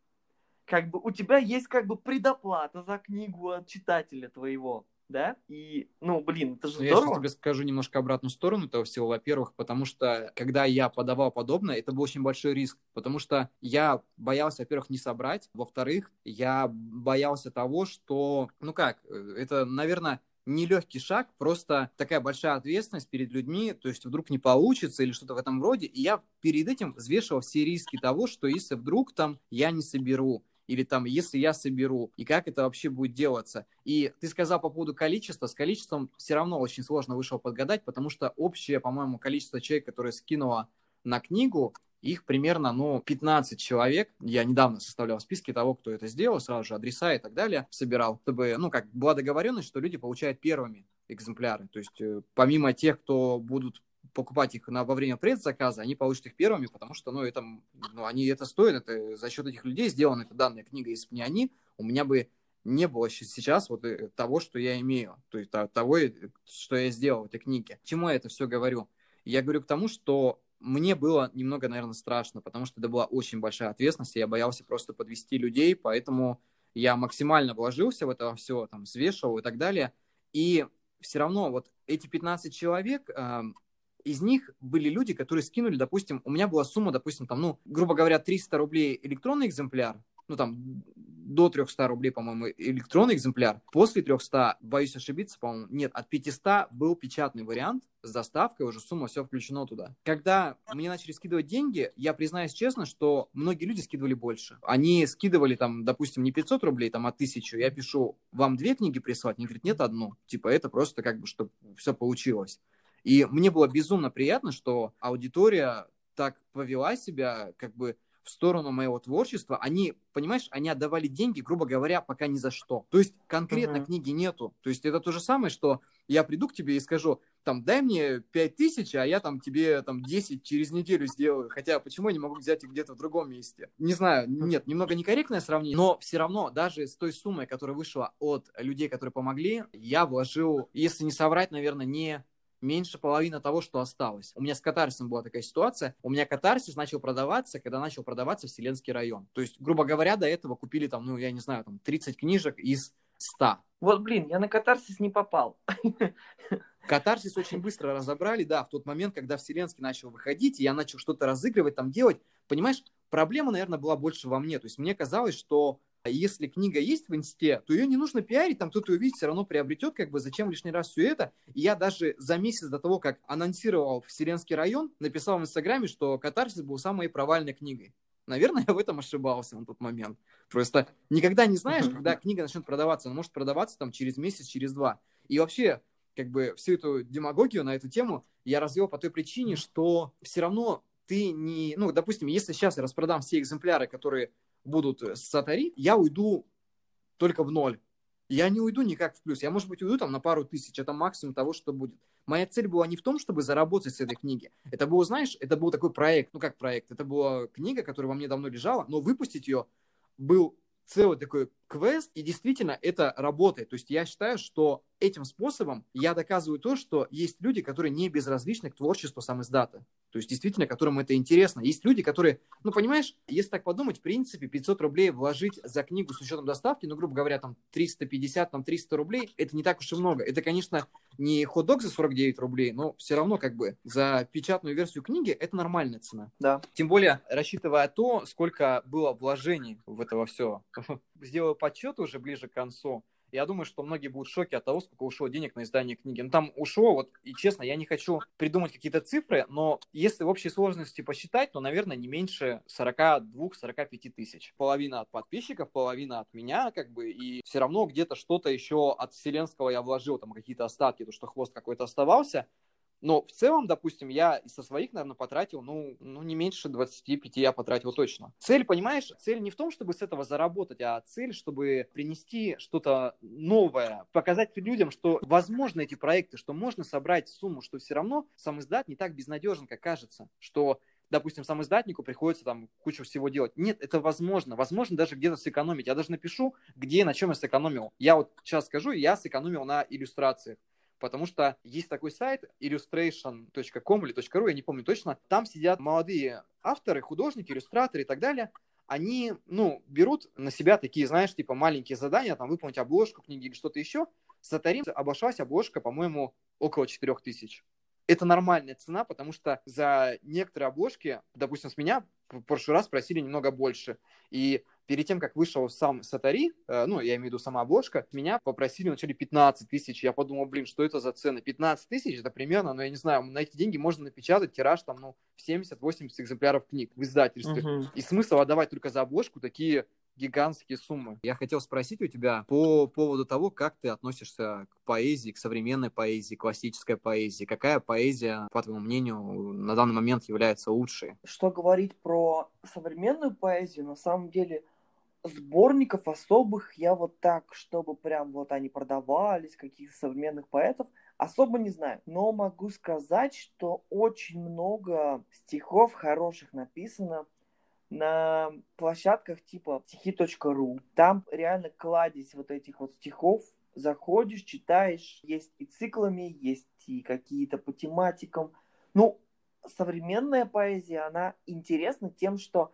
как бы у тебя есть как бы предоплата за книгу от читателя твоего, да? И, ну, блин, это же ну, здорово. Я сейчас тебе скажу немножко обратную сторону этого всего, во-первых, потому что, когда я подавал подобное, это был очень большой риск, потому что я боялся, во-первых, не собрать, во-вторых, я боялся того, что, ну как, э, это, наверное, нелегкий шаг, просто такая большая ответственность перед людьми, то есть вдруг не получится или что-то в этом роде. И я перед этим взвешивал все риски того, что если вдруг там я не соберу, или там, если я соберу, и как это вообще будет делаться. И ты сказал по поводу количества, с количеством все равно очень сложно вышло подгадать, потому что общее, по-моему, количество человек, которые скинуло на книгу, их примерно, ну, 15 человек. Я недавно составлял списки того, кто это сделал, сразу же адреса и так далее собирал, чтобы, ну, как была договоренность, что люди получают первыми экземпляры. То есть э, помимо тех, кто будут покупать их на, во время предзаказа, они получат их первыми, потому что, ну, это, ну, они это стоят, это за счет этих людей сделана эта данная книга. Если бы не они, у меня бы не было сейчас вот э, того, что я имею, то есть того, э, что я сделал в этой книге. Чему я это все говорю? Я говорю к тому, что мне было немного, наверное, страшно, потому что это была очень большая ответственность, и я боялся просто подвести людей, поэтому я максимально вложился в это все, там, взвешивал и так далее. И все равно вот эти 15 человек, из них были люди, которые скинули, допустим, у меня была сумма, допустим, там, ну, грубо говоря, 300 рублей электронный экземпляр, ну, там, до 300 рублей, по-моему, электронный экземпляр. После 300, боюсь ошибиться, по-моему, нет, от 500 был печатный вариант с доставкой, уже сумма все включено туда. Когда мне начали скидывать деньги, я признаюсь честно, что многие люди скидывали больше. Они скидывали там, допустим, не 500 рублей, там, а 1000. Я пишу, вам две книги прислать? Они говорят, нет, одну. Типа, это просто как бы, чтобы все получилось. И мне было безумно приятно, что аудитория так повела себя, как бы в сторону моего творчества, они, понимаешь, они отдавали деньги, грубо говоря, пока ни за что. То есть конкретно uh-huh. книги нету. То есть это то же самое, что я приду к тебе и скажу, там, дай мне 5 тысяч, а я там тебе там 10 через неделю сделаю. Хотя почему я не могу взять их где-то в другом месте? Не знаю, нет, немного некорректное сравнение, но все равно даже с той суммой, которая вышла от людей, которые помогли, я вложил, если не соврать, наверное, не меньше половины того, что осталось. У меня с катарсисом была такая ситуация. У меня катарсис начал продаваться, когда начал продаваться Вселенский район. То есть, грубо говоря, до этого купили там, ну, я не знаю, там 30 книжек из 100. Вот, блин, я на катарсис не попал. Катарсис очень быстро разобрали, да, в тот момент, когда Вселенский начал выходить, и я начал что-то разыгрывать, там делать. Понимаешь, проблема, наверное, была больше во мне. То есть мне казалось, что если книга есть в инсте, то ее не нужно пиарить, там кто-то увидит, все равно приобретет, как бы зачем лишний раз все это. И я даже за месяц до того, как анонсировал Вселенский район, написал в Инстаграме, что «Катарсис» был самой провальной книгой. Наверное, я в этом ошибался на тот момент. Просто никогда не знаешь, когда книга начнет продаваться. Она может продаваться там через месяц, через два. И вообще, как бы всю эту демагогию на эту тему я развел по той причине, что все равно ты не... Ну, допустим, если сейчас я распродам все экземпляры, которые будут э, Сатари, я уйду только в ноль. Я не уйду никак в плюс. Я, может быть, уйду там на пару тысяч. Это максимум того, что будет. Моя цель была не в том, чтобы заработать с этой книги. Это было, знаешь, это был такой проект. Ну, как проект? Это была книга, которая во мне давно лежала, но выпустить ее был целый такой квест, и действительно это работает. То есть я считаю, что этим способом я доказываю то, что есть люди, которые не безразличны к творчеству сам издата. То есть, действительно, которым это интересно. Есть люди, которые, ну, понимаешь, если так подумать, в принципе, 500 рублей вложить за книгу с учетом доставки, ну, грубо говоря, там, 350, там, 300 рублей, это не так уж и много. Это, конечно, не хот-дог за 49 рублей, но все равно, как бы, за печатную версию книги это нормальная цена. Да. Тем более, рассчитывая то, сколько было вложений в это во все. Сделаю подсчет уже ближе к концу я думаю, что многие будут в шоке от того, сколько ушло денег на издание книги. Ну, там ушло, вот, и честно, я не хочу придумать какие-то цифры, но если в общей сложности посчитать, то, наверное, не меньше 42-45 тысяч. Половина от подписчиков, половина от меня, как бы, и все равно где-то что-то еще от Вселенского я вложил, там, какие-то остатки, то, что хвост какой-то оставался, но в целом, допустим, я со своих, наверное, потратил, ну, ну, не меньше 25 я потратил точно. Цель, понимаешь, цель не в том, чтобы с этого заработать, а цель, чтобы принести что-то новое, показать людям, что возможно эти проекты, что можно собрать сумму, что все равно сам издат не так безнадежен, как кажется, что допустим, сам издатнику приходится там кучу всего делать. Нет, это возможно. Возможно даже где-то сэкономить. Я даже напишу, где и на чем я сэкономил. Я вот сейчас скажу, я сэкономил на иллюстрациях потому что есть такой сайт illustration.com или .ru, я не помню точно, там сидят молодые авторы, художники, иллюстраторы и так далее, они, ну, берут на себя такие, знаешь, типа маленькие задания, там, выполнить обложку книги или что-то еще. Сатарим обошлась обложка, по-моему, около 4000 это нормальная цена, потому что за некоторые обложки, допустим, с меня в прошлый раз просили немного больше. И перед тем, как вышел сам Сатари, э, ну, я имею в виду сама обложка, меня попросили вначале 15 тысяч. Я подумал, блин, что это за цены? 15 тысяч, это примерно, ну, я не знаю, на эти деньги можно напечатать тираж там, ну, 70-80 экземпляров книг в издательстве. Uh-huh. И смысл отдавать только за обложку такие гигантские суммы. Я хотел спросить у тебя по поводу того, как ты относишься к поэзии, к современной поэзии, классической поэзии. Какая поэзия, по твоему мнению, на данный момент является лучшей? Что говорить про современную поэзию, на самом деле сборников особых я вот так, чтобы прям вот они продавались, каких-то современных поэтов, особо не знаю. Но могу сказать, что очень много стихов хороших написано на площадках типа стихи.ру. Там реально кладезь вот этих вот стихов. Заходишь, читаешь. Есть и циклами, есть и какие-то по тематикам. Ну, современная поэзия, она интересна тем, что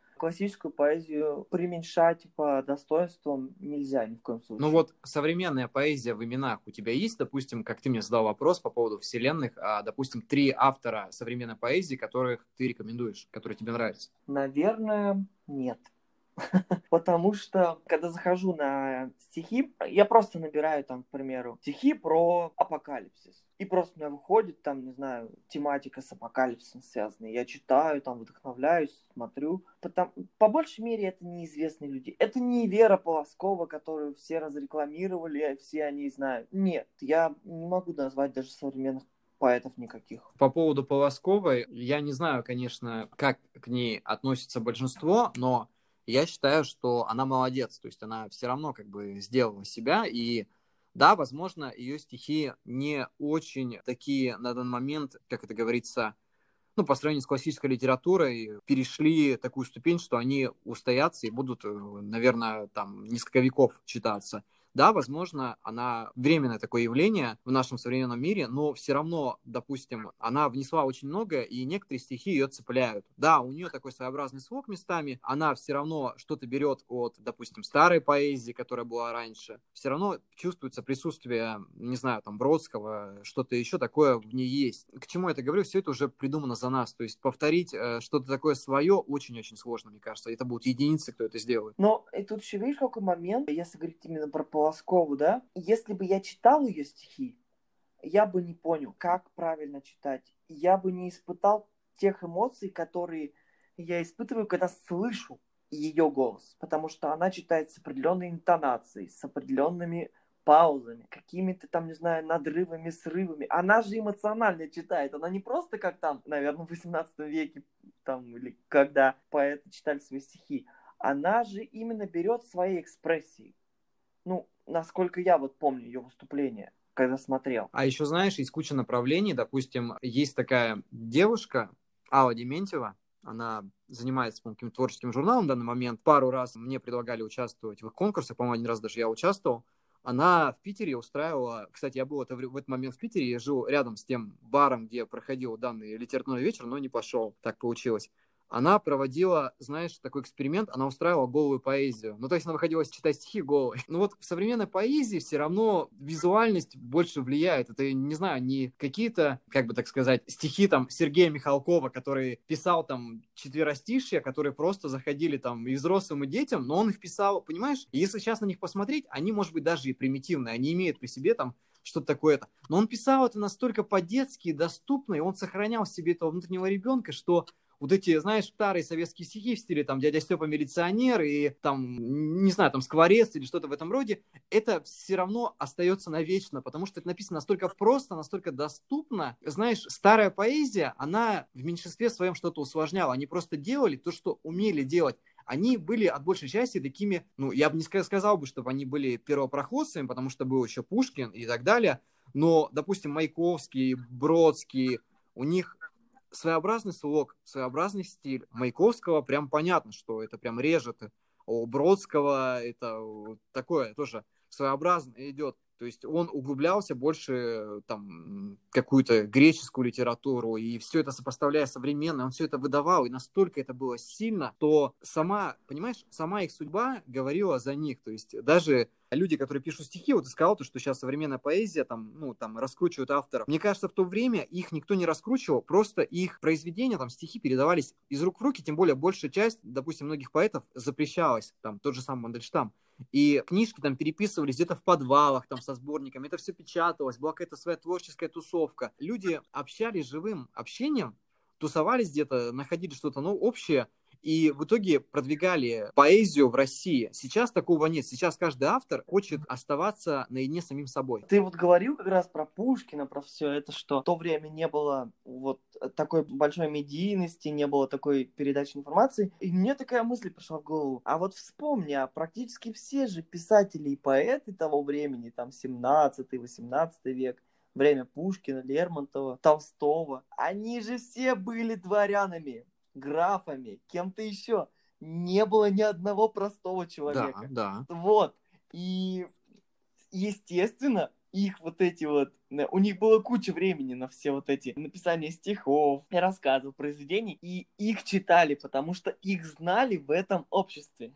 классическую поэзию преуменьшать по достоинствам нельзя ни в коем случае. Ну вот современная поэзия в именах у тебя есть, допустим, как ты мне задал вопрос по поводу вселенных, а, допустим, три автора современной поэзии, которых ты рекомендуешь, которые тебе нравятся? Наверное, нет. Потому что, когда захожу на стихи, я просто набираю там, к примеру, стихи про апокалипсис. И просто у меня выходит там, не знаю, тематика с апокалипсисом связанная. Я читаю, там вдохновляюсь, смотрю. Потому, по большей мере, это неизвестные люди. Это не Вера Полоскова, которую все разрекламировали, все они знают. Нет, я не могу назвать даже современных поэтов никаких. По поводу Полосковой, я не знаю, конечно, как к ней относится большинство, но я считаю, что она молодец. То есть она все равно как бы сделала себя, и да, возможно, ее стихи не очень такие на данный момент, как это говорится, ну, по сравнению с классической литературой, перешли такую ступень, что они устоятся и будут, э, наверное, там несколько веков читаться. Да, возможно, она временное такое явление в нашем современном мире, но все равно, допустим, она внесла очень много, и некоторые стихи ее цепляют. Да, у нее такой своеобразный слог местами, она все равно что-то берет от, допустим, старой поэзии, которая была раньше. Все равно чувствуется присутствие, не знаю, там, Бродского, что-то еще такое в ней есть. К чему я это говорю? Все это уже придумано за нас. То есть повторить э, что-то такое свое очень-очень сложно, мне кажется. Это будут единицы, кто это сделает. Но и тут еще видишь, какой момент, если говорить именно про Полоскову, да, если бы я читал ее стихи, я бы не понял, как правильно читать. Я бы не испытал тех эмоций, которые я испытываю, когда слышу ее голос. Потому что она читает с определенной интонацией, с определенными паузами, какими-то там, не знаю, надрывами, срывами. Она же эмоционально читает. Она не просто как там, наверное, в 18 веке, там, или когда поэты читали свои стихи. Она же именно берет свои экспрессии. Ну, насколько я вот помню ее выступление, когда смотрел. А еще, знаешь, есть куча направлений. Допустим, есть такая девушка, Алла Дементьева, она занимается, по каким-то творческим журналом в данный момент. Пару раз мне предлагали участвовать в их конкурсах, по-моему, один раз даже я участвовал. Она в Питере устраивала, кстати, я был это, в этот момент в Питере, я жил рядом с тем баром, где проходил данный литературный вечер, но не пошел, так получилось она проводила, знаешь, такой эксперимент, она устраивала голую поэзию. Ну, то есть она выходила читать стихи голой. Ну вот в современной поэзии все равно визуальность больше влияет. Это, не знаю, не какие-то, как бы так сказать, стихи там Сергея Михалкова, который писал там четверостишья, которые просто заходили там и взрослым, и детям, но он их писал, понимаешь? И если сейчас на них посмотреть, они, может быть, даже и примитивные, они имеют при себе там что-то такое-то. Но он писал это настолько по-детски, доступно, и он сохранял в себе этого внутреннего ребенка, что вот эти, знаешь, старые советские стихи в стиле там «Дядя Степа милиционер» и там, не знаю, там «Скворец» или что-то в этом роде, это все равно остается навечно, потому что это написано настолько просто, настолько доступно. Знаешь, старая поэзия, она в меньшинстве своем что-то усложняла. Они просто делали то, что умели делать они были от большей части такими, ну, я бы не сказал бы, чтобы они были первопроходцами, потому что был еще Пушкин и так далее, но, допустим, Маяковский, Бродский, у них своеобразный слог, своеобразный стиль. Маяковского прям понятно, что это прям режет. У Бродского это такое тоже своеобразно идет. То есть он углублялся больше там какую-то греческую литературу, и все это сопоставляя современно, он все это выдавал, и настолько это было сильно, то сама, понимаешь, сама их судьба говорила за них. То есть даже люди, которые пишут стихи, вот ты сказал, то, что сейчас современная поэзия, там, ну, там, раскручивают авторов. Мне кажется, в то время их никто не раскручивал, просто их произведения, там, стихи передавались из рук в руки, тем более большая часть, допустим, многих поэтов запрещалась, там, тот же самый Мандельштам. И книжки там переписывались где-то в подвалах, там, со сборниками, это все печаталось, была какая-то своя творческая тусовка. Люди общались живым общением, тусовались где-то, находили что-то ну, общее, и в итоге продвигали поэзию в России. Сейчас такого нет. Сейчас каждый автор хочет оставаться наедине с самим собой. Ты вот говорил как раз про Пушкина, про все это, что в то время не было вот такой большой медийности, не было такой передачи информации. И мне такая мысль пришла в голову. А вот вспомни, а практически все же писатели и поэты того времени, там 17-18 век, время Пушкина, Лермонтова, Толстого, они же все были дворянами графами, кем-то еще. Не было ни одного простого человека. Да, да. Вот. И, естественно, их вот эти вот... У них было куча времени на все вот эти написания стихов, рассказов, произведений, и их читали, потому что их знали в этом обществе.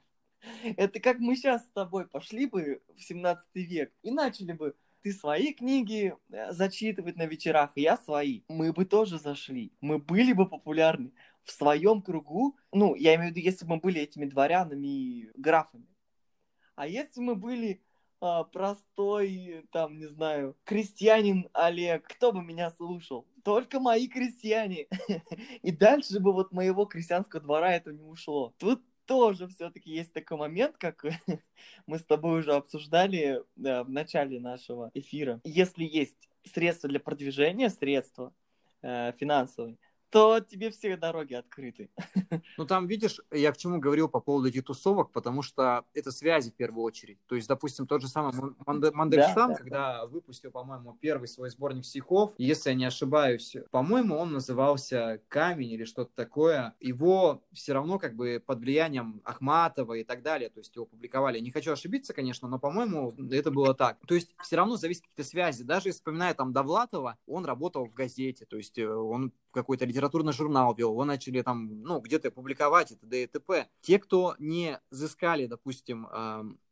Это как мы сейчас с тобой пошли бы в 17 век и начали бы ты свои книги э, зачитывать на вечерах, я свои. Мы бы тоже зашли, мы были бы популярны. В своем кругу, ну, я имею в виду, если бы мы были этими дворянами и графами, а если мы были а, простой, там, не знаю, крестьянин Олег, кто бы меня слушал? Только мои крестьяне. И дальше бы вот моего крестьянского двора это не ушло. Тут тоже все-таки есть такой момент, как мы с тобой уже обсуждали да, в начале нашего эфира. Если есть средства для продвижения, средства э, финансовые, то тебе все дороги открыты. Ну, там, видишь, я к чему говорил по поводу этих тусовок, потому что это связи в первую очередь. То есть, допустим, тот же самый Мандельштам, да, когда да. выпустил, по-моему, первый свой сборник стихов, если я не ошибаюсь, по-моему, он назывался «Камень» или что-то такое, его все равно как бы под влиянием Ахматова и так далее, то есть его публиковали. Не хочу ошибиться, конечно, но, по-моему, это было так. То есть, все равно зависит какие-то связи. Даже вспоминая там Довлатова, он работал в газете, то есть э, он какой-то литературный журнал вел, его начали там, ну, где-то публиковать и т.д. и т.п. Те, кто не взыскали, допустим,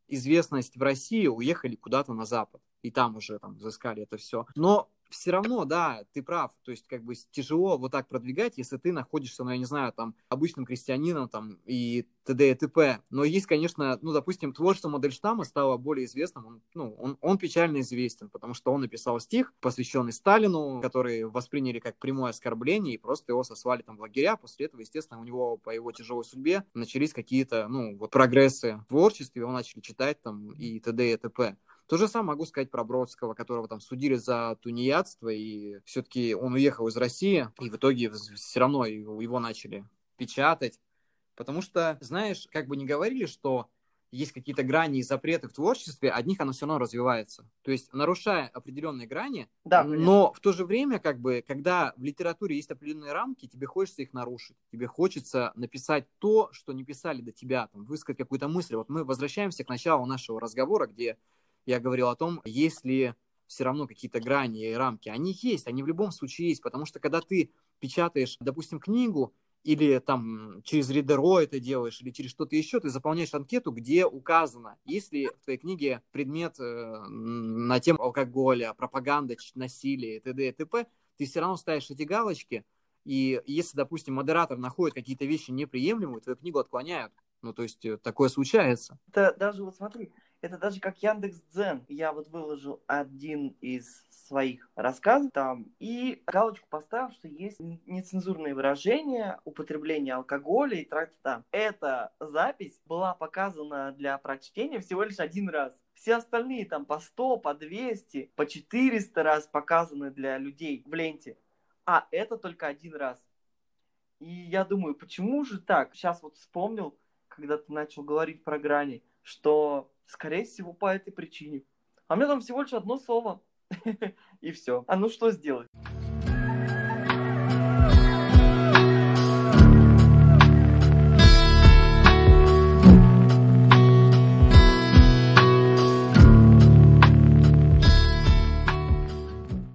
известность в России, уехали куда-то на Запад. И там уже там взыскали это все. Но все равно, да, ты прав. То есть, как бы тяжело вот так продвигать, если ты находишься, ну, я не знаю, там, обычным крестьянином, там, и т.д. и т.п. Но есть, конечно, ну, допустим, творчество Модельштама стало более известным. Он, ну, он, он печально известен, потому что он написал стих, посвященный Сталину, который восприняли как прямое оскорбление, и просто его сослали там в лагеря. После этого, естественно, у него по его тяжелой судьбе начались какие-то, ну, вот прогрессы в творчестве, его начали читать там и т.д. и т.п. То же самое могу сказать про Бродского, которого там судили за тунеядство, и все-таки он уехал из России, и в итоге все равно его начали печатать. Потому что, знаешь, как бы не говорили, что есть какие-то грани и запреты в творчестве, одних оно все равно развивается. То есть нарушая определенные грани, да, но в то же время, как бы, когда в литературе есть определенные рамки, тебе хочется их нарушить. Тебе хочется написать то, что не писали до тебя, там, высказать какую-то мысль. Вот мы возвращаемся к началу нашего разговора, где я говорил о том, есть ли все равно какие-то грани и рамки. Они есть, они в любом случае есть, потому что когда ты печатаешь, допустим, книгу, или там через Ридеро это делаешь, или через что-то еще, ты заполняешь анкету, где указано, если в твоей книге предмет э, на тему алкоголя, пропаганда, насилия, т.д. и т.п., ты все равно ставишь эти галочки, и если, допустим, модератор находит какие-то вещи неприемлемые, твою книгу отклоняют. Ну, то есть э, такое случается. Это даже вот смотри, это даже как Яндекс Дзен. Я вот выложил один из своих рассказов там и галочку поставил, что есть нецензурные выражения, употребление алкоголя и тракт там. Эта запись была показана для прочтения всего лишь один раз. Все остальные там по 100, по 200, по 400 раз показаны для людей в ленте. А это только один раз. И я думаю, почему же так? Сейчас вот вспомнил, когда ты начал говорить про грани, что Скорее всего, по этой причине. А у меня там всего лишь одно слово. И все. А ну что сделать?